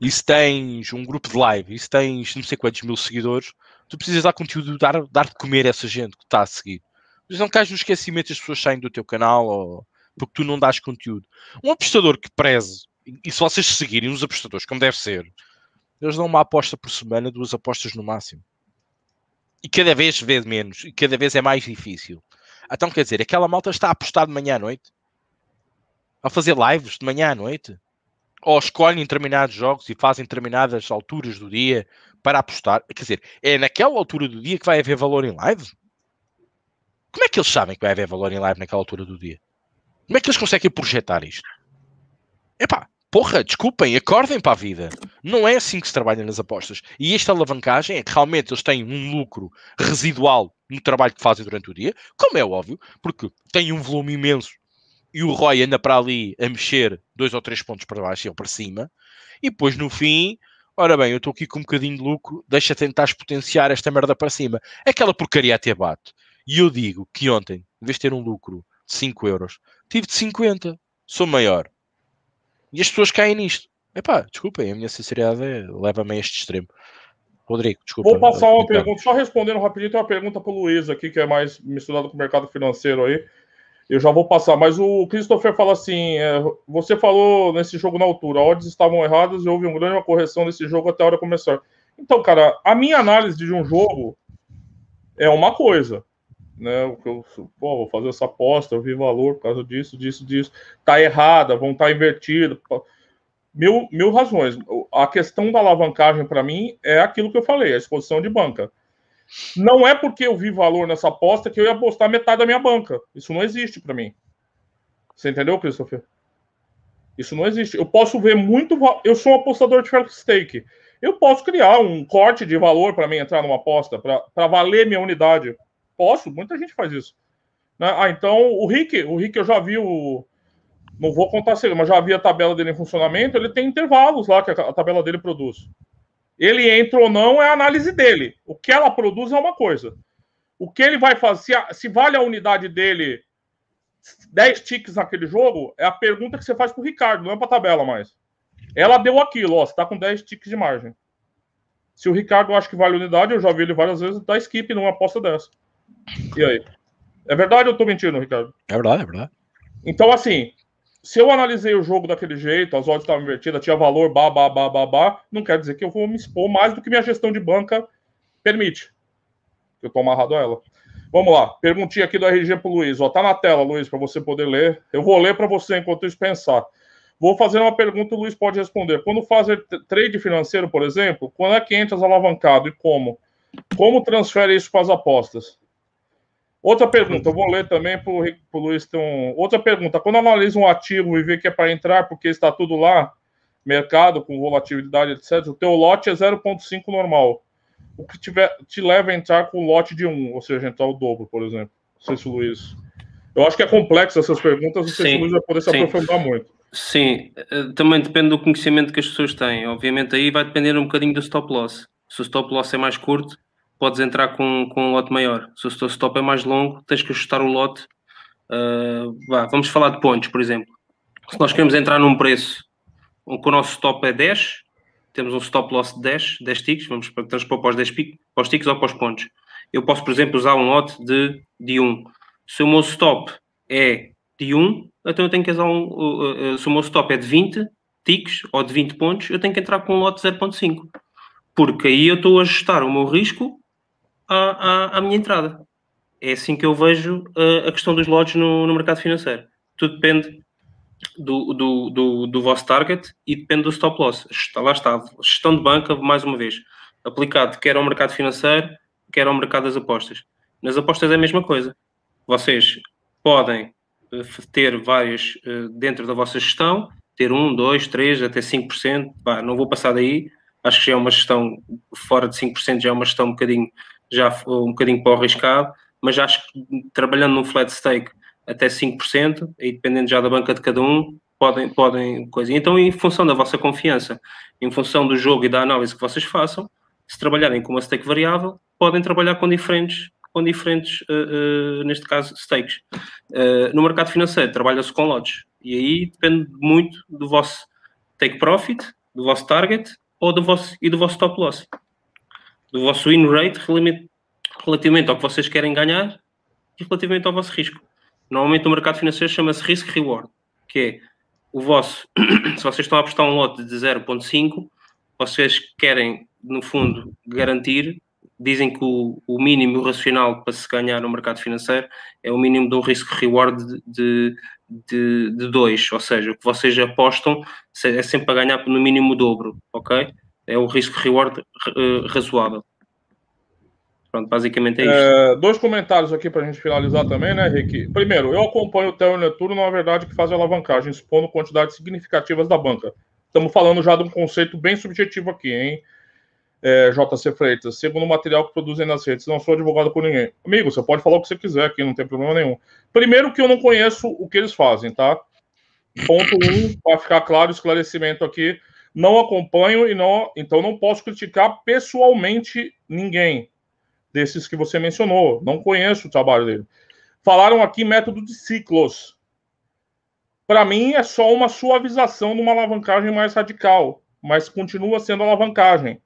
e se tens um grupo de live e se tens não sei quantos mil seguidores, tu precisas dar conteúdo, dar, dar de comer a essa gente que está a seguir. Mas não cais no esquecimento as pessoas saem do teu canal ou porque tu não dás conteúdo. Um apostador que preze, e se vocês seguirem os apostadores como deve ser, eles dão uma aposta por semana, duas apostas no máximo. E cada vez vê menos, e cada vez é mais difícil. Então quer dizer, aquela malta está a apostar de manhã à noite, a fazer lives de manhã à noite, ou escolhem determinados jogos e fazem determinadas alturas do dia para apostar. Quer dizer, é naquela altura do dia que vai haver valor em live? Como é que eles sabem que vai haver valor em live naquela altura do dia? Como é que eles conseguem projetar isto? Epá, porra, desculpem, acordem para a vida. Não é assim que se trabalha nas apostas. E esta alavancagem é que realmente eles têm um lucro residual no trabalho que fazem durante o dia, como é óbvio, porque têm um volume imenso e o Roy anda para ali a mexer dois ou três pontos para baixo e para cima, e depois no fim, ora bem, eu estou aqui com um bocadinho de lucro, deixa tentar exponenciar esta merda para cima. Aquela porcaria até bate. E eu digo que ontem, em vez de ter um lucro de 5 euros, tive de 50, sou maior. E as pessoas caem nisto. Epá, desculpem, a minha sinceridade é, leva-me a este extremo. Rodrigo, desculpa. Vou passar uma pergunta, só respondendo rapidinho, tem uma pergunta para o Luiz aqui, que é mais misturado com o mercado financeiro aí. Eu já vou passar, mas o Christopher fala assim: é, você falou nesse jogo na altura, odds estavam erradas e houve uma grande correção nesse jogo até a hora começar. Então, cara, a minha análise de um jogo é uma coisa né? O que eu pô, vou fazer essa aposta, eu vi valor por causa disso, disso, disso. Tá errada, vão estar tá invertidas. Mil, mil razões. A questão da alavancagem, para mim, é aquilo que eu falei, a exposição de banca. Não é porque eu vi valor nessa aposta que eu ia apostar metade da minha banca. Isso não existe para mim. Você entendeu, Christopher? Isso não existe. Eu posso ver muito. Eu sou um apostador de fair stake. Eu posso criar um corte de valor para mim entrar numa aposta, para valer minha unidade. Posso, muita gente faz isso. Né? Ah, então o Rick, o Rick eu já vi o. Não vou contar se mas já vi a tabela dele em funcionamento. Ele tem intervalos lá que a tabela dele produz. Ele entra ou não é a análise dele. O que ela produz é uma coisa. O que ele vai fazer, se, se vale a unidade dele 10 ticks naquele jogo, é a pergunta que você faz pro Ricardo, não é pra tabela mais. Ela deu aquilo, ó, você tá com 10 ticks de margem. Se o Ricardo acha que vale a unidade, eu já vi ele várias vezes, dá skip numa aposta dessa. E aí? É verdade ou eu tô mentindo, Ricardo? É verdade, é verdade. Então, assim, se eu analisei o jogo daquele jeito, as odds estavam invertidas, tinha valor, bah, bah, bah, não quer dizer que eu vou me expor mais do que minha gestão de banca permite. Eu tô amarrado a ela. Vamos lá, perguntinha aqui do RG pro Luiz. Ó, tá na tela, Luiz, para você poder ler. Eu vou ler para você enquanto isso pensar. Vou fazer uma pergunta, o Luiz pode responder. Quando fazer trade financeiro, por exemplo, quando é que entra alavancado e como? Como transfere isso para as apostas? Outra pergunta, eu vou ler também para o Luiz ter um... Outra pergunta, quando analisa um ativo e vê que é para entrar porque está tudo lá, mercado, com volatilidade, etc., o teu lote é 0,5 normal. O que tiver, te leva a entrar com o lote de 1, ou seja, entrar o dobro, por exemplo. Não sei se o Luiz. Eu acho que é complexo essas perguntas, não sei sim, se o Luiz vai poder se sim. aprofundar muito. Sim, eh, também depende do conhecimento que as pessoas têm. Obviamente, aí vai depender um bocadinho do stop loss. Se o stop loss é mais curto, podes entrar com, com um lote maior. Se o teu stop é mais longo, tens que ajustar o lote. Uh, vá, vamos falar de pontos, por exemplo. Se nós queremos entrar num preço com o nosso stop é 10, temos um stop loss de 10, 10 ticks, vamos transpor para os 10 picos, para os ticks ou para os pontos. Eu posso, por exemplo, usar um lote de, de 1. Se o meu stop é de 1, então eu tenho que usar um. Se o meu stop é de 20 ticks ou de 20 pontos, eu tenho que entrar com um lote 0.5. Porque aí eu estou a ajustar o meu risco à, à, à minha entrada. É assim que eu vejo uh, a questão dos lotes no, no mercado financeiro. Tudo depende do, do, do, do, vosso target e depende do stop loss. Lá está, gestão de banca, mais uma vez, aplicado quer ao mercado financeiro, quer ao mercado das apostas. Nas apostas é a mesma coisa. Vocês podem eh, ter várias uh, dentro da vossa gestão, ter 1, 2, 3, até 5%, bah, não vou passar daí, acho que já é uma gestão fora de 5%, já é uma gestão um bocadinho, já, um bocadinho para o arriscado, mas acho que trabalhando num flat stake até 5%, e dependendo já da banca de cada um, podem, podem coisa. Então, em função da vossa confiança, em função do jogo e da análise que vocês façam, se trabalharem com uma stake variável, podem trabalhar com diferentes, com diferentes uh, uh, neste caso, stakes. Uh, no mercado financeiro, trabalha-se com lotes. E aí depende muito do vosso take profit, do vosso target ou do vosso, e do vosso stop loss. Do vosso win rate relativamente ao que vocês querem ganhar e relativamente ao vosso risco. Normalmente o mercado financeiro chama-se risk reward, que é o vosso, se vocês estão a apostar um lote de 0.5, vocês querem, no fundo, garantir, dizem que o, o mínimo racional para se ganhar no mercado financeiro é o mínimo de um risk reward de, de, de 2, ou seja, o que vocês apostam é sempre para ganhar no mínimo o dobro, ok? É o risk reward uh, razoável. Pronto, basicamente é isso. É, dois comentários aqui para a gente finalizar também, né, Rick? Primeiro, eu acompanho o Theo Neturo, na verdade, que faz alavancagem, expondo quantidades significativas da banca. Estamos falando já de um conceito bem subjetivo aqui, hein? É, JC Freitas, segundo o material que produzem nas redes, não sou advogado por ninguém. Amigo, você pode falar o que você quiser aqui, não tem problema nenhum. Primeiro que eu não conheço o que eles fazem, tá? Ponto um, para ficar claro, esclarecimento aqui, não acompanho e não, então não posso criticar pessoalmente ninguém desses que você mencionou. Não conheço o trabalho dele. Falaram aqui método de ciclos. Para mim, é só uma suavização de uma alavancagem mais radical, mas continua sendo alavancagem.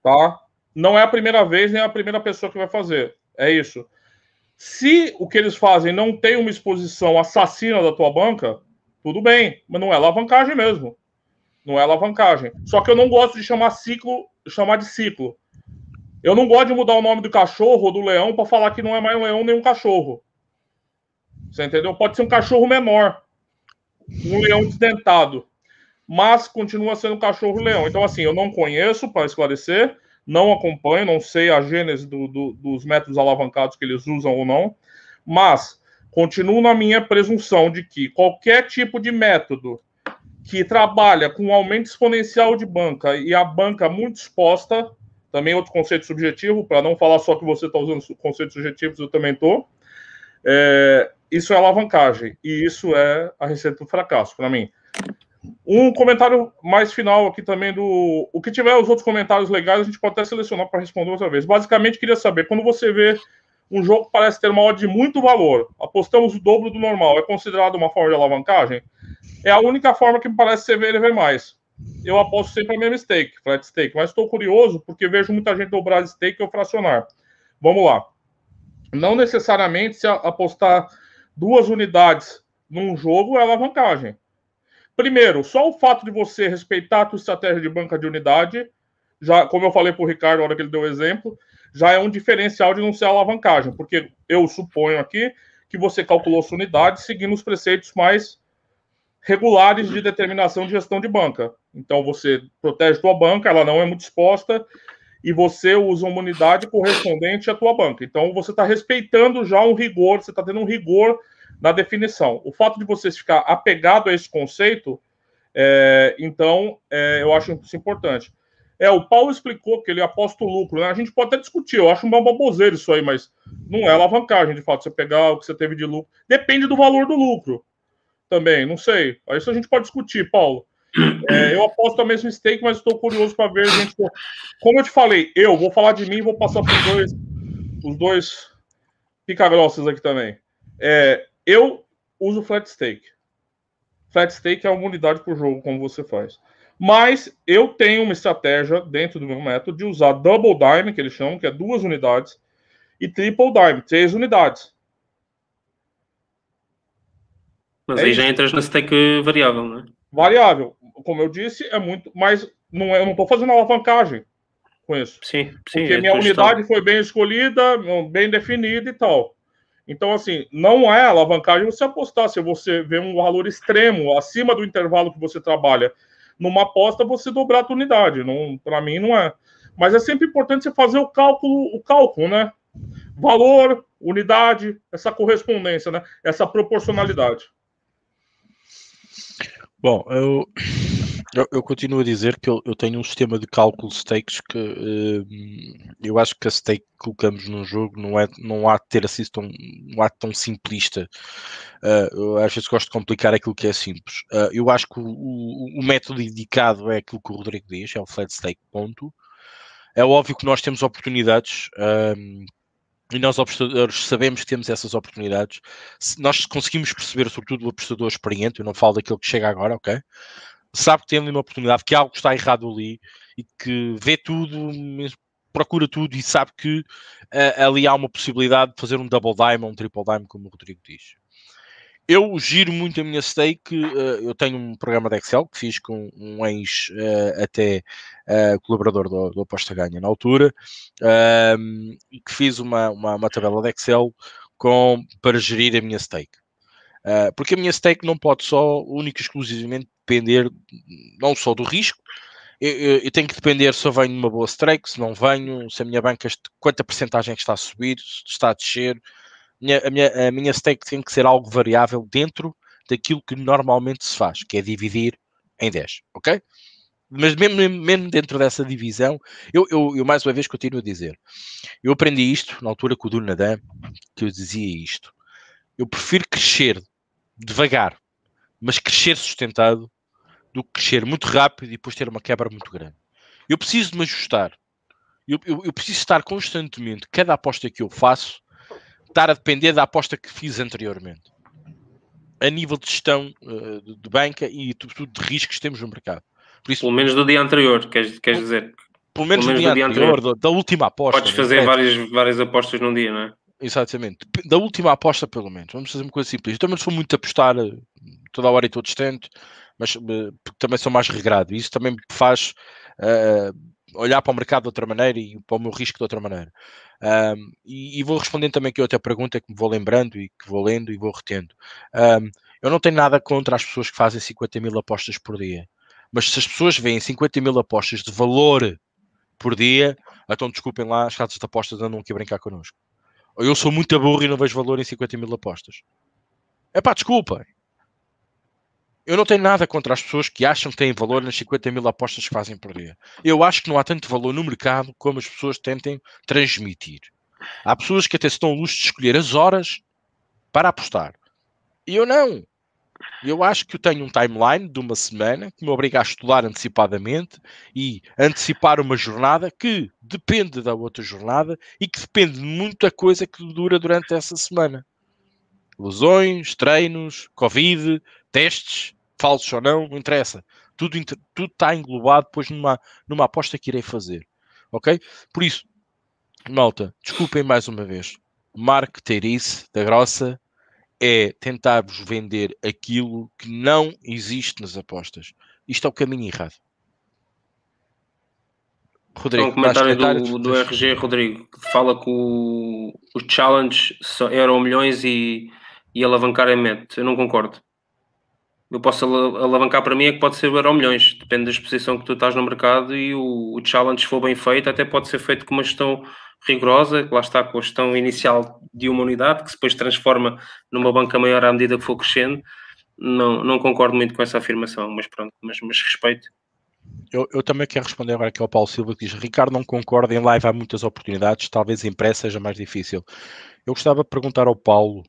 Tá? Não é a primeira vez nem a primeira pessoa que vai fazer. É isso. Se o que eles fazem não tem uma exposição assassina da tua banca, tudo bem, mas não é alavancagem mesmo. Não é alavancagem. Só que eu não gosto de chamar ciclo, chamar de ciclo. Eu não gosto de mudar o nome do cachorro ou do leão para falar que não é mais um leão nem um cachorro. Você entendeu? Pode ser um cachorro menor, um leão desdentado, mas continua sendo um cachorro-leão. Então, assim, eu não conheço, para esclarecer, não acompanho, não sei a gênese do, do, dos métodos alavancados que eles usam ou não, mas continuo na minha presunção de que qualquer tipo de método que trabalha com aumento exponencial de banca e a banca muito exposta também outro conceito subjetivo, para não falar só que você está usando conceitos subjetivos, eu também estou. É, isso é alavancagem, e isso é a receita do fracasso, para mim. Um comentário mais final aqui também do. O que tiver os outros comentários legais, a gente pode até selecionar para responder outra vez. Basicamente, queria saber, quando você vê um jogo parece ter uma odd de muito valor, apostamos o dobro do normal, é considerado uma forma de alavancagem? É a única forma que me parece ser ver e ver mais eu aposto sempre a mesma stake, flat stake. Mas estou curioso porque vejo muita gente dobrar stake ou fracionar. Vamos lá. Não necessariamente se apostar duas unidades num jogo é alavancagem. Primeiro, só o fato de você respeitar a tua estratégia de banca de unidade, já, como eu falei para o Ricardo na hora que ele deu o exemplo, já é um diferencial de não ser alavancagem, porque eu suponho aqui que você calculou sua unidade seguindo os preceitos mais regulares de determinação de gestão de banca. Então você protege tua banca, ela não é muito exposta e você usa uma unidade correspondente à tua banca. Então você está respeitando já um rigor, você está tendo um rigor na definição. O fato de você ficar apegado a esse conceito É, então, é, eu acho isso importante. É, o Paulo explicou que ele aposta o lucro, né? A gente pode até discutir, eu acho uma baboseira isso aí, mas não é alavancagem, de fato, você pegar o que você teve de lucro. Depende do valor do lucro também, não sei. Isso a gente pode discutir, Paulo. É, eu aposto a mesmo stake, mas estou curioso para ver, gente. Como eu te falei, eu vou falar de mim e vou passar para os dois, os dois pica-grossas aqui também. É, eu uso flat stake. Flat stake é uma unidade por jogo, como você faz. Mas eu tenho uma estratégia dentro do meu método de usar double dime, que eles chamam, que é duas unidades, e triple dime, três unidades. Mas é aí isso. já entras na stake variável, não é? Variável. Como eu disse, é muito. Mas não é, eu não estou fazendo alavancagem com isso. Sim, sim. Porque é minha unidade foi bem escolhida, bem definida e tal. Então, assim, não é alavancagem você apostar. Se você vê um valor extremo acima do intervalo que você trabalha numa aposta, você dobrar a tua unidade. Para mim, não é. Mas é sempre importante você fazer o cálculo, o cálculo, né? Valor, unidade, essa correspondência, né? Essa proporcionalidade. Bom, eu, eu, eu, continuo a dizer que eu, eu, tenho um sistema de cálculo stakes que uh, eu acho que a stake que colocamos num jogo não, é, não há de ter assim tão, não há tão simplista. Uh, eu às vezes gosto de complicar aquilo que é simples. Uh, eu acho que o, o, o, método indicado é aquilo que o Rodrigo diz, é o flat stake, ponto. É óbvio que nós temos oportunidades e nós, apostadores, sabemos que temos essas oportunidades. Se nós conseguimos perceber, sobretudo o apostador experiente, eu não falo daquele que chega agora, ok? Sabe que tem ali uma oportunidade, que algo está errado ali e que vê tudo, procura tudo e sabe que uh, ali há uma possibilidade de fazer um double dime ou um triple dime, como o Rodrigo diz eu giro muito a minha stake. Uh, eu tenho um programa de Excel que fiz com um ex uh, até colaborador do, do Aposta Ganha na altura, ehm, e que fiz uma, uma, uma, tabela de Excel com, para gerir a minha stake. Porque a minha stake não pode só, única e exclusivamente, depender não só do risco, eu, eu, eu, tenho que depender se eu venho numa boa stake, se não venho, se a minha banca, quanta porcentagem é está a subir, se está a descer, minha, a, minha, a minha stake tem que ser algo variável dentro daquilo que normalmente se faz, que é dividir em 10, ok? Mas mesmo, mesmo dentro dessa divisão, eu, eu, eu, mais uma vez continuo a dizer, eu aprendi isto na altura com o Dunadam, que eu dizia isto. Eu prefiro crescer devagar, mas crescer sustentado, do que crescer muito rápido e depois ter uma quebra muito grande. Eu preciso de me ajustar. Eu, eu, eu preciso estar constantemente, cada aposta que eu faço, estar a depender da aposta que fiz anteriormente. A nível de gestão uh, de banca e tudo de riscos que temos no mercado. Por isso, pelo menos do dia anterior, queres, queres dizer? Pelo menos, pelo menos do, dia do dia anterior, anterior. Da, da, última aposta. Podes fazer várias, várias apostas num dia, não é? Exatamente. Da última aposta, pelo menos. Vamos fazer uma coisa simples. Eu também sou muito a apostar eh, toda a hora e todo instante, mas uh, também sou mais regrado. Isso também me faz uh, olhar para o mercado de outra maneira e para o meu risco de outra maneira. Um, e, e, vou respondendo também aqui outra pergunta que me vou lembrando e que vou lendo e vou retendo. Um, eu não tenho nada contra as pessoas que fazem 50 mil apostas por dia, mas se as pessoas veem 50 mil apostas de valor por dia, então desculpem lá, as casas de apostas andam aqui a brincar connosco. Eu sou muito burro e não vejo valor em 50 mil apostas. É pá, desculpem. Eu não tenho nada contra as pessoas que acham que têm valor nas 50 mil apostas que fazem por dia. Eu acho que não há tanto valor no mercado como as pessoas tentem transmitir. Há pessoas que até se dão luxo de escolher as horas para apostar. E eu não. Eu acho que eu tenho um timeline de uma semana que me obriga a estudar antecipadamente e antecipar uma jornada que depende da outra jornada e que depende de muita coisa que dura durante essa semana. Lesões, treinos, Covid, testes, falsos ou não, não interessa. Tudo, tudo está englobado depois numa, numa aposta que irei fazer. Ok? Por isso, malta, desculpem mais uma vez. Marketeirice da grossa é tentar-vos vender aquilo que não existe nas apostas. Isto é o caminho errado. Rodrigo, um comentário do, do RG Rodrigo que fala que o, os challenge eram milhões e, e alavancar é mete. Eu não concordo eu posso alavancar para mim é que pode ser euro milhões, depende da exposição que tu estás no mercado e o, o challenge, se for bem feito, até pode ser feito com uma gestão rigorosa, lá está com a gestão inicial de uma unidade, que depois transforma numa banca maior à medida que for crescendo, não, não concordo muito com essa afirmação, mas pronto, mas, mas respeito. Eu, eu, também quero responder agora aqui ao Paulo Silva que diz: Ricardo não concorda, em live há muitas oportunidades, talvez em pré seja mais difícil. Eu gostava de perguntar ao Paulo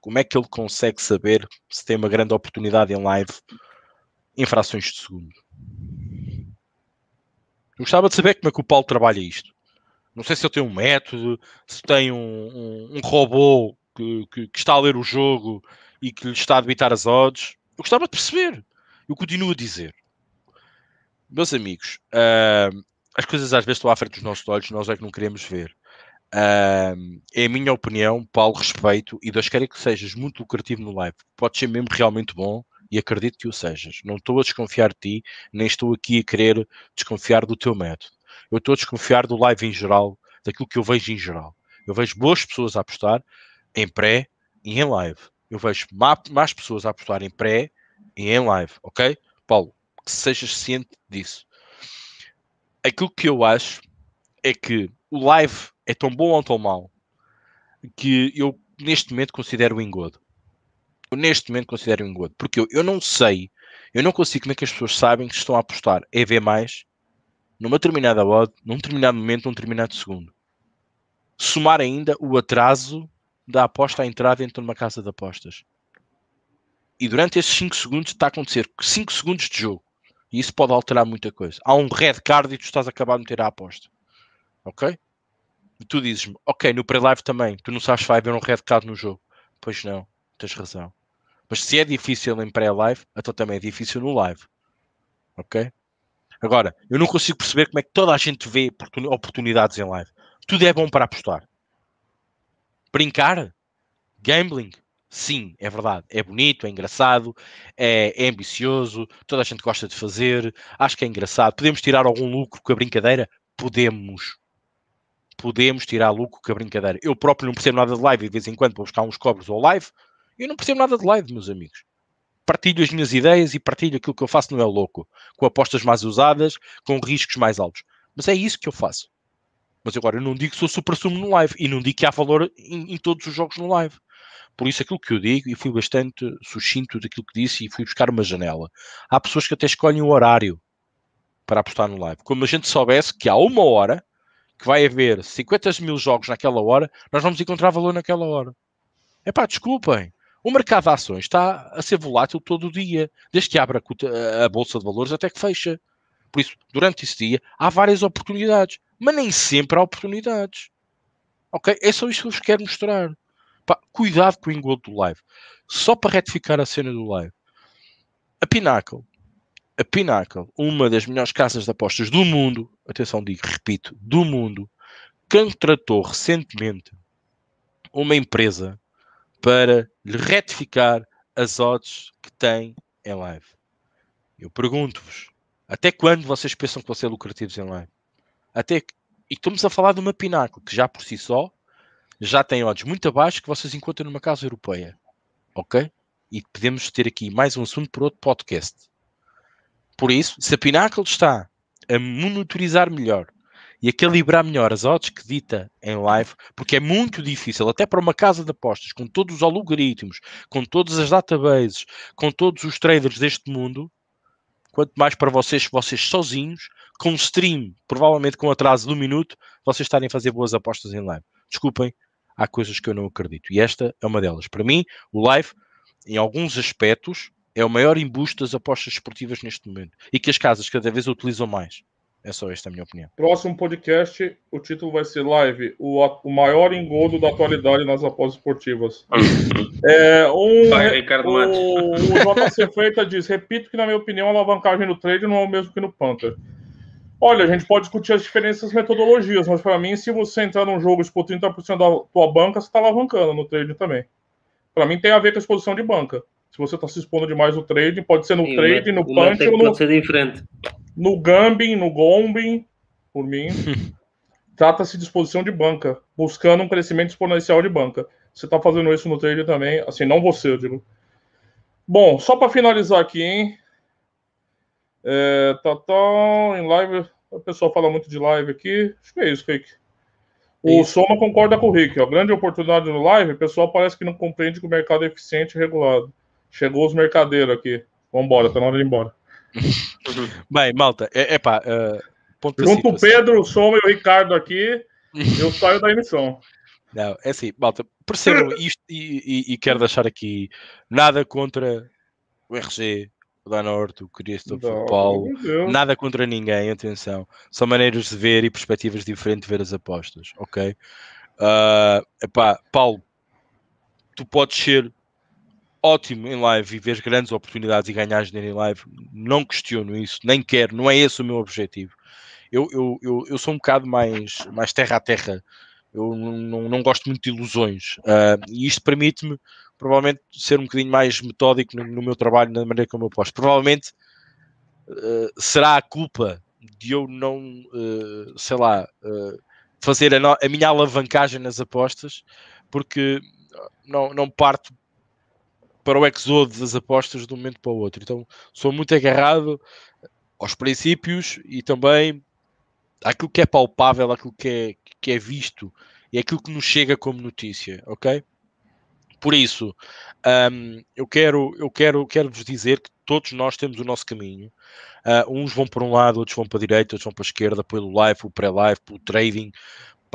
como é que ele consegue saber se tem uma grande oportunidade em live em frações de segundo. Eu gostava de saber como é que o Paulo trabalha isto. Não sei se ele tem um método, se tem um, um, um robô que, que, que, está a ler o jogo e que lhe está a debitar as odds. Eu gostava de perceber. Eu continuo a dizer. Meus amigos, uh, as coisas às vezes estão à frente dos nossos olhos, nós é que não queremos ver. Uh, é a minha opinião, Paulo, respeito, e Deus queira que sejas muito lucrativo no live. Pode ser mesmo realmente bom e acredito que o sejas. Não estou a desconfiar de ti, nem estou aqui a querer desconfiar do teu método. Eu estou a desconfiar do live em geral, daquilo que eu vejo em geral. Eu vejo boas pessoas a apostar em pré e em live. Eu vejo mais pessoas a apostar em pré e em live, ok? Paulo, que sejas ciente disso. Aquilo que eu acho é que o live é tão bom ou tão mau que eu neste momento considero o engodo. Eu neste momento considero o engodo. Porque eu, eu não sei, eu não consigo como é que as pessoas sabem que estão a apostar EV mais numa determinada odd, num determinado momento, num determinado segundo. Somar ainda o atraso da aposta à entrada dentro de uma casa de apostas. E durante esses 5 segundos está a acontecer 5 segundos de jogo. E isso pode alterar muita coisa. Há um red card e tu estás a acabar de meter a aposta. Ok? E tu dizes-me, ok, no pré-live também, tu não sabes se vai haver um red card no jogo. Pois não, tens razão. Mas se é difícil em pré-live, então também é difícil no live. Ok? Agora, eu não consigo perceber como é que toda a gente vê oportunidades em live. Tudo é bom para apostar. Brincar? Gambling? Sim, é verdade. É bonito, é engraçado, é, é, ambicioso, toda a gente gosta de fazer. Acho que é engraçado. Podemos tirar algum lucro com a brincadeira? Podemos. Podemos tirar lucro com a brincadeira. Eu próprio não percebo nada de live de vez em quando vou buscar uns cobres ao live. Eu não percebo nada de live, meus amigos partilho as minhas ideias e partilho aquilo que eu faço não é louco, com apostas mais usadas, com riscos mais altos. Mas é isso que eu faço. Mas agora eu não digo que sou super sumo no live e não digo que há valor em, em, todos os jogos no live. Por isso aquilo que eu digo, e fui bastante sucinto daquilo que disse e fui buscar uma janela. Há pessoas que até escolhem o horário para apostar no live. Como a gente soubesse que há uma hora que vai haver 50 mil jogos naquela hora, nós vamos encontrar valor naquela hora. É desculpem. O mercado de ações está a ser volátil todo o dia, desde que abre a, a bolsa de valores até que fecha. Por isso, durante esse dia, há várias oportunidades, mas nem sempre há oportunidades. Ok? É só isto que eu vos quero mostrar. Pá, cuidado com o engodo do live. Só para retificar a cena do live. A Pinnacle, a Pinnacle, uma das melhores casas de apostas do mundo, atenção, digo, repito, do mundo, contratou recentemente uma empresa para lhe retificar as odds que tem em live. Eu pergunto-vos, até quando vocês pensam que vão ser lucrativos em live? Até que, e estamos a falar de uma pináculo que já por si só já tem odds muito abaixo que vocês encontram numa casa europeia. Ok? E podemos ter aqui mais um assunto por outro podcast. Por isso, se a Pinnacle está a monitorizar melhor e a calibrar melhor as odds que dita em live, porque é muito difícil, até para uma casa de apostas, com todos os algoritmos, com todas as databases, com todos os traders deste mundo, quanto mais para vocês, vocês sozinhos, com stream, provavelmente com atraso de um minuto, vocês estarem a fazer boas apostas em live. Desculpem, há coisas que eu não acredito. E esta é uma delas. Para mim, o live, em alguns aspectos, é o maior embuste das apostas esportivas neste momento. E que as casas cada vez utilizam mais. É só esta a minha opinião. Próximo podcast, o título vai ser Live, o, o maior engodo da atualidade nas apostas esportivas. é, um, vai, Ricardo o, o JC Feita diz: repito que, na minha opinião, a alavancagem no trade não é o mesmo que no Panther. Olha, a gente pode discutir as diferenças metodologias, mas para mim, se você entrar num jogo e expor 30% da tua banca, você está alavancando no trade também. Para mim, tem a ver com a exposição de banca. Se você está se expondo demais no trade, pode ser no Sim, trade, no punch ou no. Pode ser diferente no Gambin, no Gombin, por mim, trata-se de exposição de banca, buscando um crescimento exponencial de banca. Você está fazendo isso no trade também, assim, não você, eu digo. Bom, só para finalizar aqui, hein? É, tá, tá, em live, o pessoal fala muito de live aqui. Acho que é isso, Rick. O isso. Soma concorda com o Rick. A grande oportunidade no live, o pessoal parece que não compreende que o mercado é eficiente e regulado. Chegou os mercadeiros aqui. Vambora, tá na hora de ir embora. Bem, malta, é, é pá. Uh, ponto Junto o Pedro, o Soma e o Ricardo aqui, eu saio da emissão. Não, é assim, malta, percebam isto e, e, e, quero deixar aqui nada contra o RG, o Danorte, o Cristo, o Paulo, nada contra ninguém, atenção. São maneiras de ver e perspectivas diferentes de ver as apostas, ok? Uh, epá, Paulo, tu podes ser ótimo em live e vês grandes oportunidades e ganhar dinheiro em live, não questiono isso, nem quero, não é esse o meu objetivo. Eu, eu, eu, eu sou um bocado mais, mais terra a terra, eu não, não gosto muito de ilusões uh, e isto permite-me provavelmente ser um bocadinho mais metódico no, no, meu trabalho, na maneira como eu posto. Provavelmente uh, será a culpa de eu não, uh, sei lá, fazer a, no, a minha alavancagem nas apostas, porque não, não parto para o exodo das apostas de um momento para o outro. Então sou muito agarrado aos princípios e também àquilo que é palpável, àquilo que é, que é visto e aquilo que nos chega como notícia, ok? Por isso, um, eu quero, eu quero, quero vos dizer que todos nós temos o nosso caminho. Uh, uns vão para um lado, outros vão para a direita, outros vão para a esquerda, pelo live, pelo pré-live, pelo trading,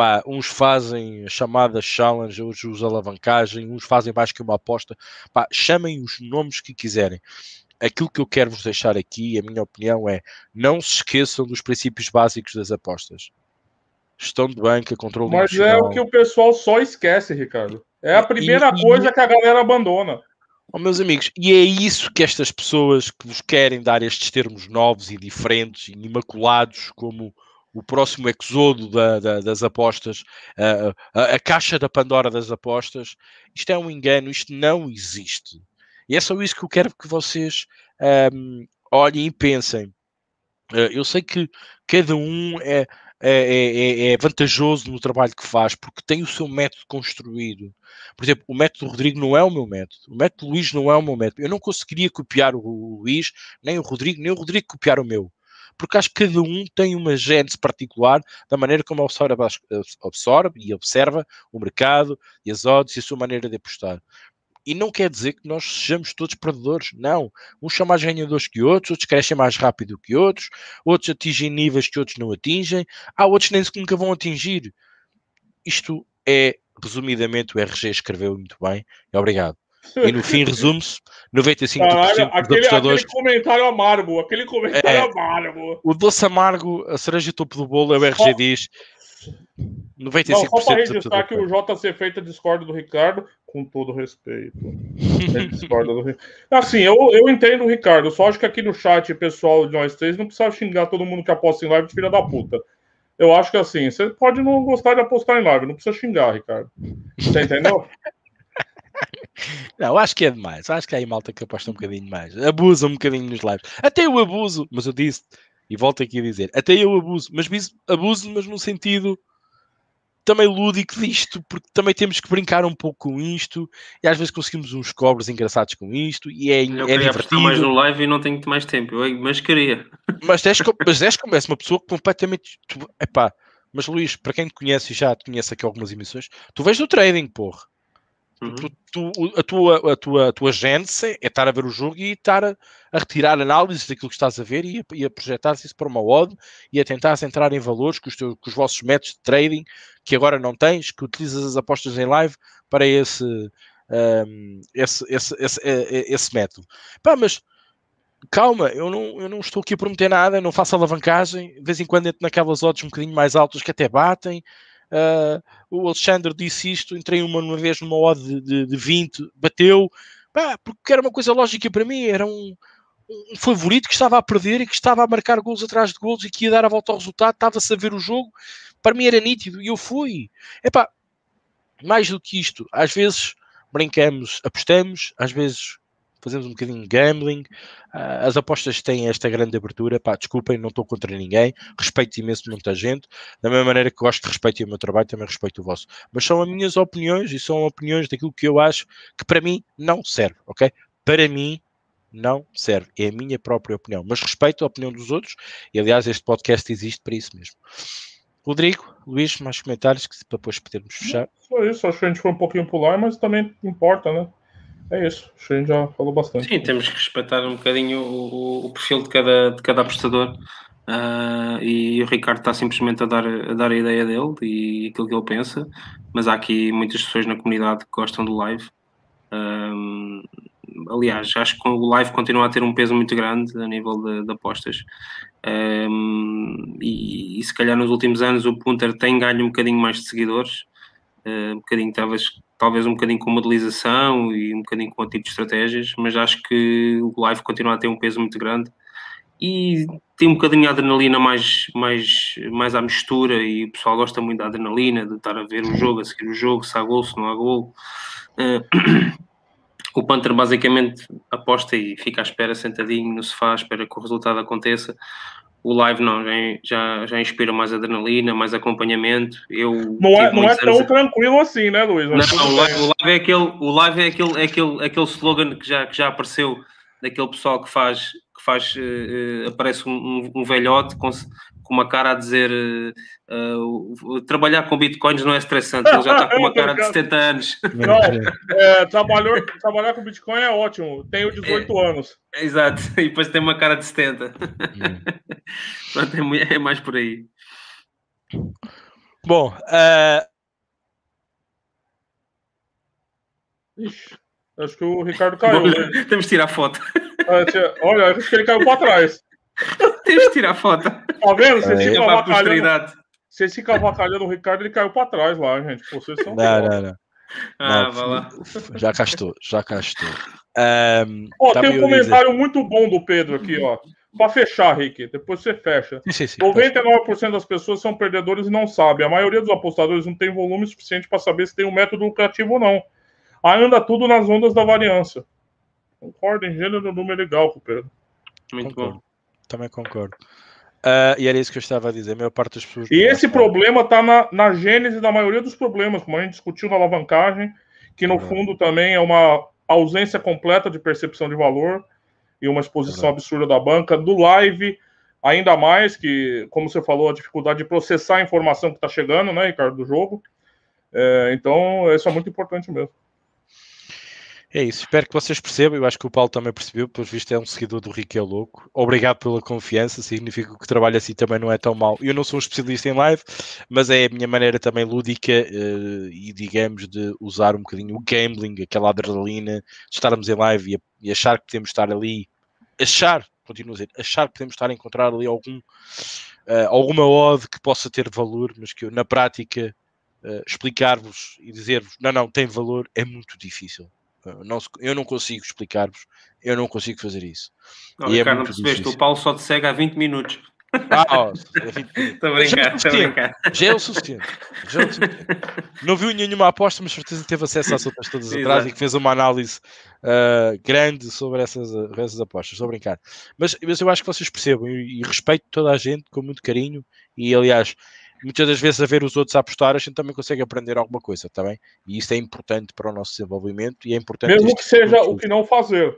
Pá, uns fazem chamadas challenge, outros usam alavancagem, uns fazem mais que uma aposta. Pá, chamem os nomes que quiserem. Aquilo que eu quero vos deixar aqui, a minha opinião é: não se esqueçam dos princípios básicos das apostas. Gestão de banca, controle Mas é o que o pessoal só esquece, Ricardo. É a primeira e, coisa e... que a galera abandona. Oh, meus amigos, e é isso que estas pessoas que vos querem dar estes termos novos e diferentes e imaculados, como o próximo exodo da, da, das apostas, a, a, a, caixa da Pandora das apostas. Isto é um engano, isto não existe. E é só isso que eu quero que vocês um, olhem e pensem. Uh, eu sei que cada um é, é, é, é, vantajoso no trabalho que faz, porque tem o seu método construído. Por exemplo, o método Rodrigo não é o meu método, o método Luís não é o meu método. Eu não conseguiria copiar o Luís, nem o Rodrigo, nem o Rodrigo copiar o meu porque acho que cada um tem uma gênese particular da maneira como absorve, absorve e observa o mercado e as odds e a sua maneira de apostar. E não quer dizer que nós sejamos todos perdedores, não. Uns são mais ganhadores que outros, outros crescem mais rápido que outros, outros atingem níveis que outros não atingem, há outros nem nunca vão atingir. Isto é, resumidamente, o RG escreveu muito bem. Obrigado. E no fim resume-se: 95% Caralho, dos aquele, apostadores. Aquele comentário amargo, aquele comentário é, amargo. O doce amargo, a cereja topo do bolo, é o RG diz. 95% Não, só para registrar que o JC Feita discorda do Ricardo, com todo respeito. Ele discorda do Assim, eu, eu entendo o Ricardo, só acho que aqui no chat, pessoal de nós três, não precisa xingar todo mundo que aposta em live de filha da puta. Eu acho que assim, você pode não gostar de apostar em live, não precisa xingar, Ricardo. Você entendeu? Não, acho que é demais. Acho que há aí malta que aposta um bocadinho mais. Abusa um bocadinho nos lives. Até eu abuso, mas eu disse, e volto aqui a dizer, até eu abuso, mas abuso, mas no sentido também lúdico disto, porque também temos que brincar um pouco com isto e às vezes conseguimos uns cobres engraçados com isto e é, eu é divertido. mais no live e não tenho mais tempo, eu, mas queria. Mas és, mas és como és uma pessoa completamente. epá, mas Luís, para quem te conhece e já te conhece aqui algumas emissões, tu vês do trading, porra. Uhum. Tu, a, tua, a, tua, a tua gênese é estar a ver o jogo e estar a, a retirar análises daquilo que estás a ver e a, e a projetar-se isso para uma odd e a tentar entrar em valores com os, teus, os vossos métodos de trading que agora não tens, que utilizas as apostas em live para esse, um, esse, esse, esse, esse, método. Pá, mas calma, eu não, eu não estou aqui a prometer nada, não faço alavancagem, de vez em quando entro naquelas odds um bocadinho mais altas que até batem. Uh, o Alexandre disse isto, entrei uma, uma vez numa odd de, de, de 20, bateu, porque era uma coisa lógica para mim, era um, um favorito que estava a perder e que estava a marcar gols atrás de gols e que ia dar a volta ao resultado, estava-se a ver o jogo, para mim era nítido e eu fui. Epá, mais do que isto, às vezes brincamos, apostamos, às vezes fazemos um bocadinho de gambling. Uh, as apostas têm esta grande abertura. Pá, desculpem, não estou contra ninguém. Respeito imenso muita gente. Da mesma maneira que gosto de respeito o meu trabalho, também respeito o vosso. Mas são as minhas opiniões e são opiniões daquilo que eu acho que para mim não serve, ok? Para mim não serve. É a minha própria opinião. Mas respeito a opinião dos outros e, aliás, este podcast existe para isso mesmo. Rodrigo, Luís, mais comentários que depois podermos fechar. Só isso, acho que a gente foi um pouquinho pular, mas também importa, né? É isso. Gente já falou bastante. Sim, temos que respeitar um bocadinho o, o perfil de cada, de cada apostador. Uh, e o Ricardo está simplesmente a dar, a dar a ideia dele e aquilo que ele pensa, mas há aqui muitas pessoas na comunidade que gostam do live. Um, aliás, acho que o live continua a ter um peso muito grande a nível de, de apostas. Um, e, e, se calhar nos últimos anos o Punter tem ganho um bocadinho mais de seguidores, uh, um bocadinho talvez, talvez um bocadinho com modelização e um bocadinho com o tipo de estratégias, mas acho que o live continua a ter um peso muito grande e tem um bocadinho de adrenalina mais, mais, mais à mistura e o pessoal gosta muito da adrenalina, de estar a ver o jogo, a seguir o jogo, se há gol, se não há gol. Uh, o Panther basicamente aposta e fica à espera sentadinho no sofá, espera que o resultado aconteça. O live não, já, já inspira mais adrenalina, mais acompanhamento. Eu não é, não é tão anos... tranquilo assim, né, Luiz? Não, o live, o live, é aquele, o live é aquele, é aquele, aquele slogan que já, que já apareceu daquele pessoal que faz que faz, uh, aparece um, um, um, velhote com, uma cara a dizer uh, trabalhar com bitcoins não é estressante, ele já está com uma cara de 70 anos. Não, é, trabalhar, trabalhar com bitcoin é ótimo, tenho 18 é, anos. Exato, e depois tem uma cara de 70. Hum. Pronto, é, é, mais por aí. Bom, uh... Ixi, acho que o Ricardo caiu. Né? Temos de tirar foto. Olha, acho que ele caiu para trás. Tens de tirar foto. Tá vendo? Você é. fica avacalhando. Você fica avacalhando o Ricardo, ele caiu para trás lá, gente. Vocês são. Não, não, não. Ah, não, vai lá. Já castou, já castou. Um, ó, tá tem um comentário dizer... muito bom do Pedro aqui, ó. Para fechar, Rick, depois você fecha. Sim, sim, sim, 99% das pessoas são perdedores e não sabem. A maioria dos apostadores não tem volume suficiente para saber se tem um método lucrativo ou não. Aí anda tudo nas ondas da variância. Concordo em gênero, número legal com o Pedro. Muito concordo. bom. Também concordo. Uh, e era isso que eu estava a dizer. A maior parte das pessoas. E esse problema está na, na gênese da maioria dos problemas, como a gente discutiu na alavancagem, que no fundo também é uma ausência completa de percepção de valor e uma exposição absurda da banca. Do live, ainda mais que, como você falou, a dificuldade de processar a informação que está chegando, né, Ricardo, do jogo. É, então, isso é muito importante mesmo. É isso, espero que vocês percebam. Eu acho que o Paulo também percebeu, pelo visto é um seguidor do Rico é Louco. Obrigado pela confiança, significa que o trabalho assim também não é tão mau. Eu não sou um especialista em live, mas é a minha maneira também lúdica uh, e, digamos, de usar um bocadinho o gambling, aquela adrenalina, de estarmos em live e, e achar que podemos estar ali, achar, continuo a dizer, achar que podemos estar a encontrar ali algum, uh, alguma odd que possa ter valor, mas que eu, na prática, uh, explicar-vos e dizer-vos, não, não, tem valor, é muito difícil não, eu não consigo explicar-vos, eu não consigo fazer isso. Não, e Ricardo, é não percebeste, o Paulo só te segue há 20 minutos. Ah, oh, estou a brincar, estou a brincar. Já é o suficiente. Já é o suficiente. Não viu nenhuma aposta, mas certeza teve acesso às outras todas atrás e que fez uma análise uh, grande sobre essas, essas apostas. Estou a brincar. Mas, mas eu acho que vocês percebam e, e respeito toda a gente com muito carinho. E aliás, muitas das vezes a ver os outros a apostar, a gente também consegue aprender alguma coisa, também. Tá e isso é importante para o nosso desenvolvimento e é importante. Mesmo que seja o que não fazer.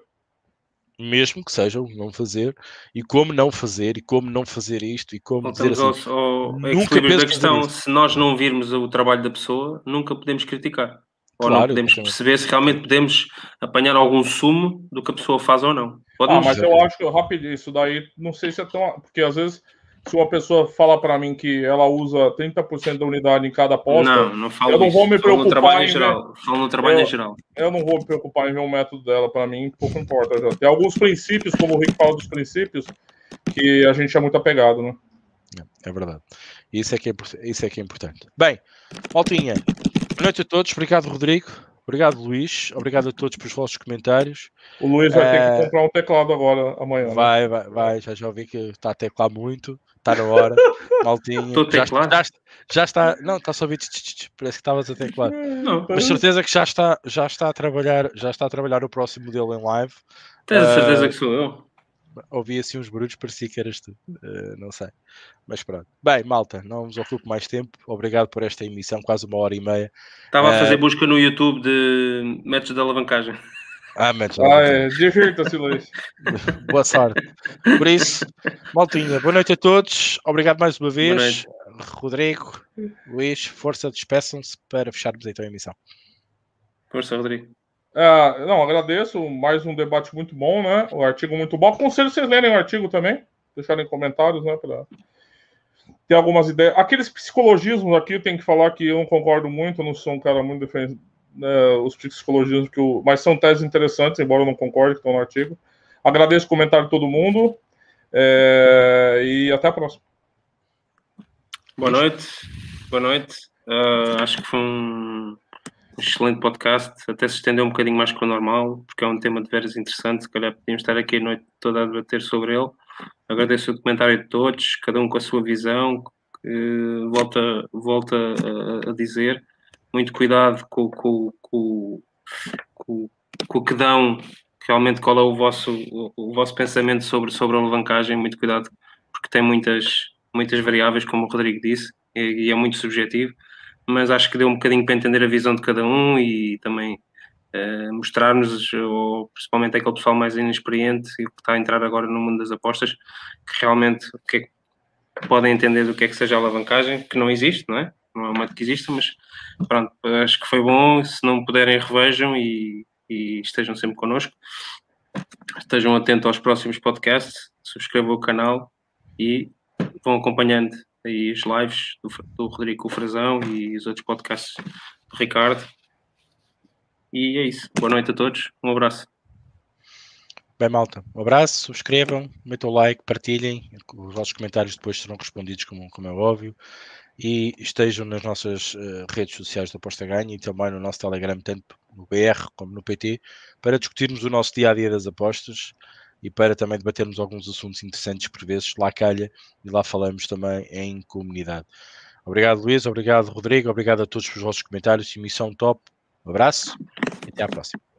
Mesmo que seja o não fazer, e como não fazer, e como não fazer isto, e como Voltamos dizer assim, ao, ao nunca da questão, se nós não virmos o trabalho da pessoa, nunca podemos criticar. Ou claro, não podemos perceber se realmente podemos apanhar algum sumo do que a pessoa faz ou não. Pode ah, mas eu acho que rápido isso daí, não sei se é tão. Porque às vezes se uma pessoa fala para mim que ela usa 30% da unidade em cada aposta, não, não falo eu não vou me preocupar em geral. Falo no trabalho eu, em geral. Eu não vou me preocupar em ver o método dela para mim, pouco importa. Já. Tem alguns princípios, como o Rick fala dos princípios, que a gente é muito apegado, né? É, é verdade. Isso é que é, isso é, que é importante. Bem, Maltinha, boa noite a todos. Obrigado, Rodrigo. Obrigado, Luís. Obrigado a todos pelos vossos comentários. O Luís vai ter que eh, comprar um teclado agora, amanhã. Né? Vai, né? vai, vai. Já, já ouvi que está a teclar muito. Está na hora. Maltinha. já, já, já, está. Não, está só a ouvir. Parece que estavas a teclar. Não. Mas certeza que já está, já está a trabalhar. Já está a trabalhar o próximo modelo em live. Tens a certeza uh, que sou eu? ouvi assim uns barulhos, parecia que eras tu. Uh, não sei. Mas pronto. Bem, malta, não vos ocupo mais tempo. Obrigado por esta emissão, quase uma hora e meia. Estava uh, a fazer eh, busca no YouTube de métodos de alavancagem. Ah, alavancagem. Ah, é. Divirta-se, Luís. Boa sorte. Por isso, maltinha, boa noite a todos. Obrigado mais uma vez. Rodrigo, Luís, força, despeçam-se para fecharmos então a emissão. Força, Rodrigo. É, não, agradeço. Mais um debate muito bom, né? O artigo muito bom. Aconselho vocês lerem o artigo também. Deixarem comentários, né? Pra... Tem algumas ideias. Aqueles psicologismos aqui, tem que falar que eu não concordo muito, não sou um cara muito defendendo né, os psicologismos, que eu... mas são teses interessantes, embora eu não concorde, que estão no artigo. Agradeço o comentário de todo mundo. É... E até a próxima. Boa noite. Boa noite. Uh, acho que foi um excelente podcast, até se estendeu um bocadinho mais que o normal, porque é um tema de veras interessante, se calhar podíamos estar aqui a noite toda a debater sobre ele. Agradeço o comentário de todos, cada um com a sua visão, uh, volta, volta a, a, dizer, muito cuidado com, com, com, com, com o que dão, realmente qual é o vosso, o, vosso pensamento sobre, sobre a alavancagem, muito cuidado, porque tem muitas, muitas variáveis, como o Rodrigo disse, e, e é muito subjetivo mas acho que deu um bocadinho para entender a visão de cada um e também uh, mostrar-nos, principalmente aquele pessoal mais inexperiente e que está a entrar agora no mundo das apostas, que realmente que é podem entender do que é que seja a alavancagem, que não existe, não é? Não é uma existe, mas pronto, acho que foi bom. Se não puderem, revejam e, e estejam sempre connosco. Estejam atentos aos próximos podcasts, subscrevam o canal e vão acompanhando aí as lives do, do Rodrigo Frazão e os outros podcasts do Ricardo. E é isso. Boa noite a todos. Um abraço. Bem, malta, um abraço, subscrevam, metam o like, partilhem, os vossos comentários depois serão respondidos, como, como é óbvio, e estejam nas nossas uh, redes sociais da Aposta Ganha e também no nosso Telegram, tanto no BR como no PT, para discutirmos o nosso dia a dia das apostas e para também debatermos alguns assuntos interessantes por vezes lá calha e lá falamos também em comunidade. Obrigado, Luís. Obrigado, Rodrigo. Obrigado a todos pelos vossos comentários. Emissão top. Um abraço e até à próxima.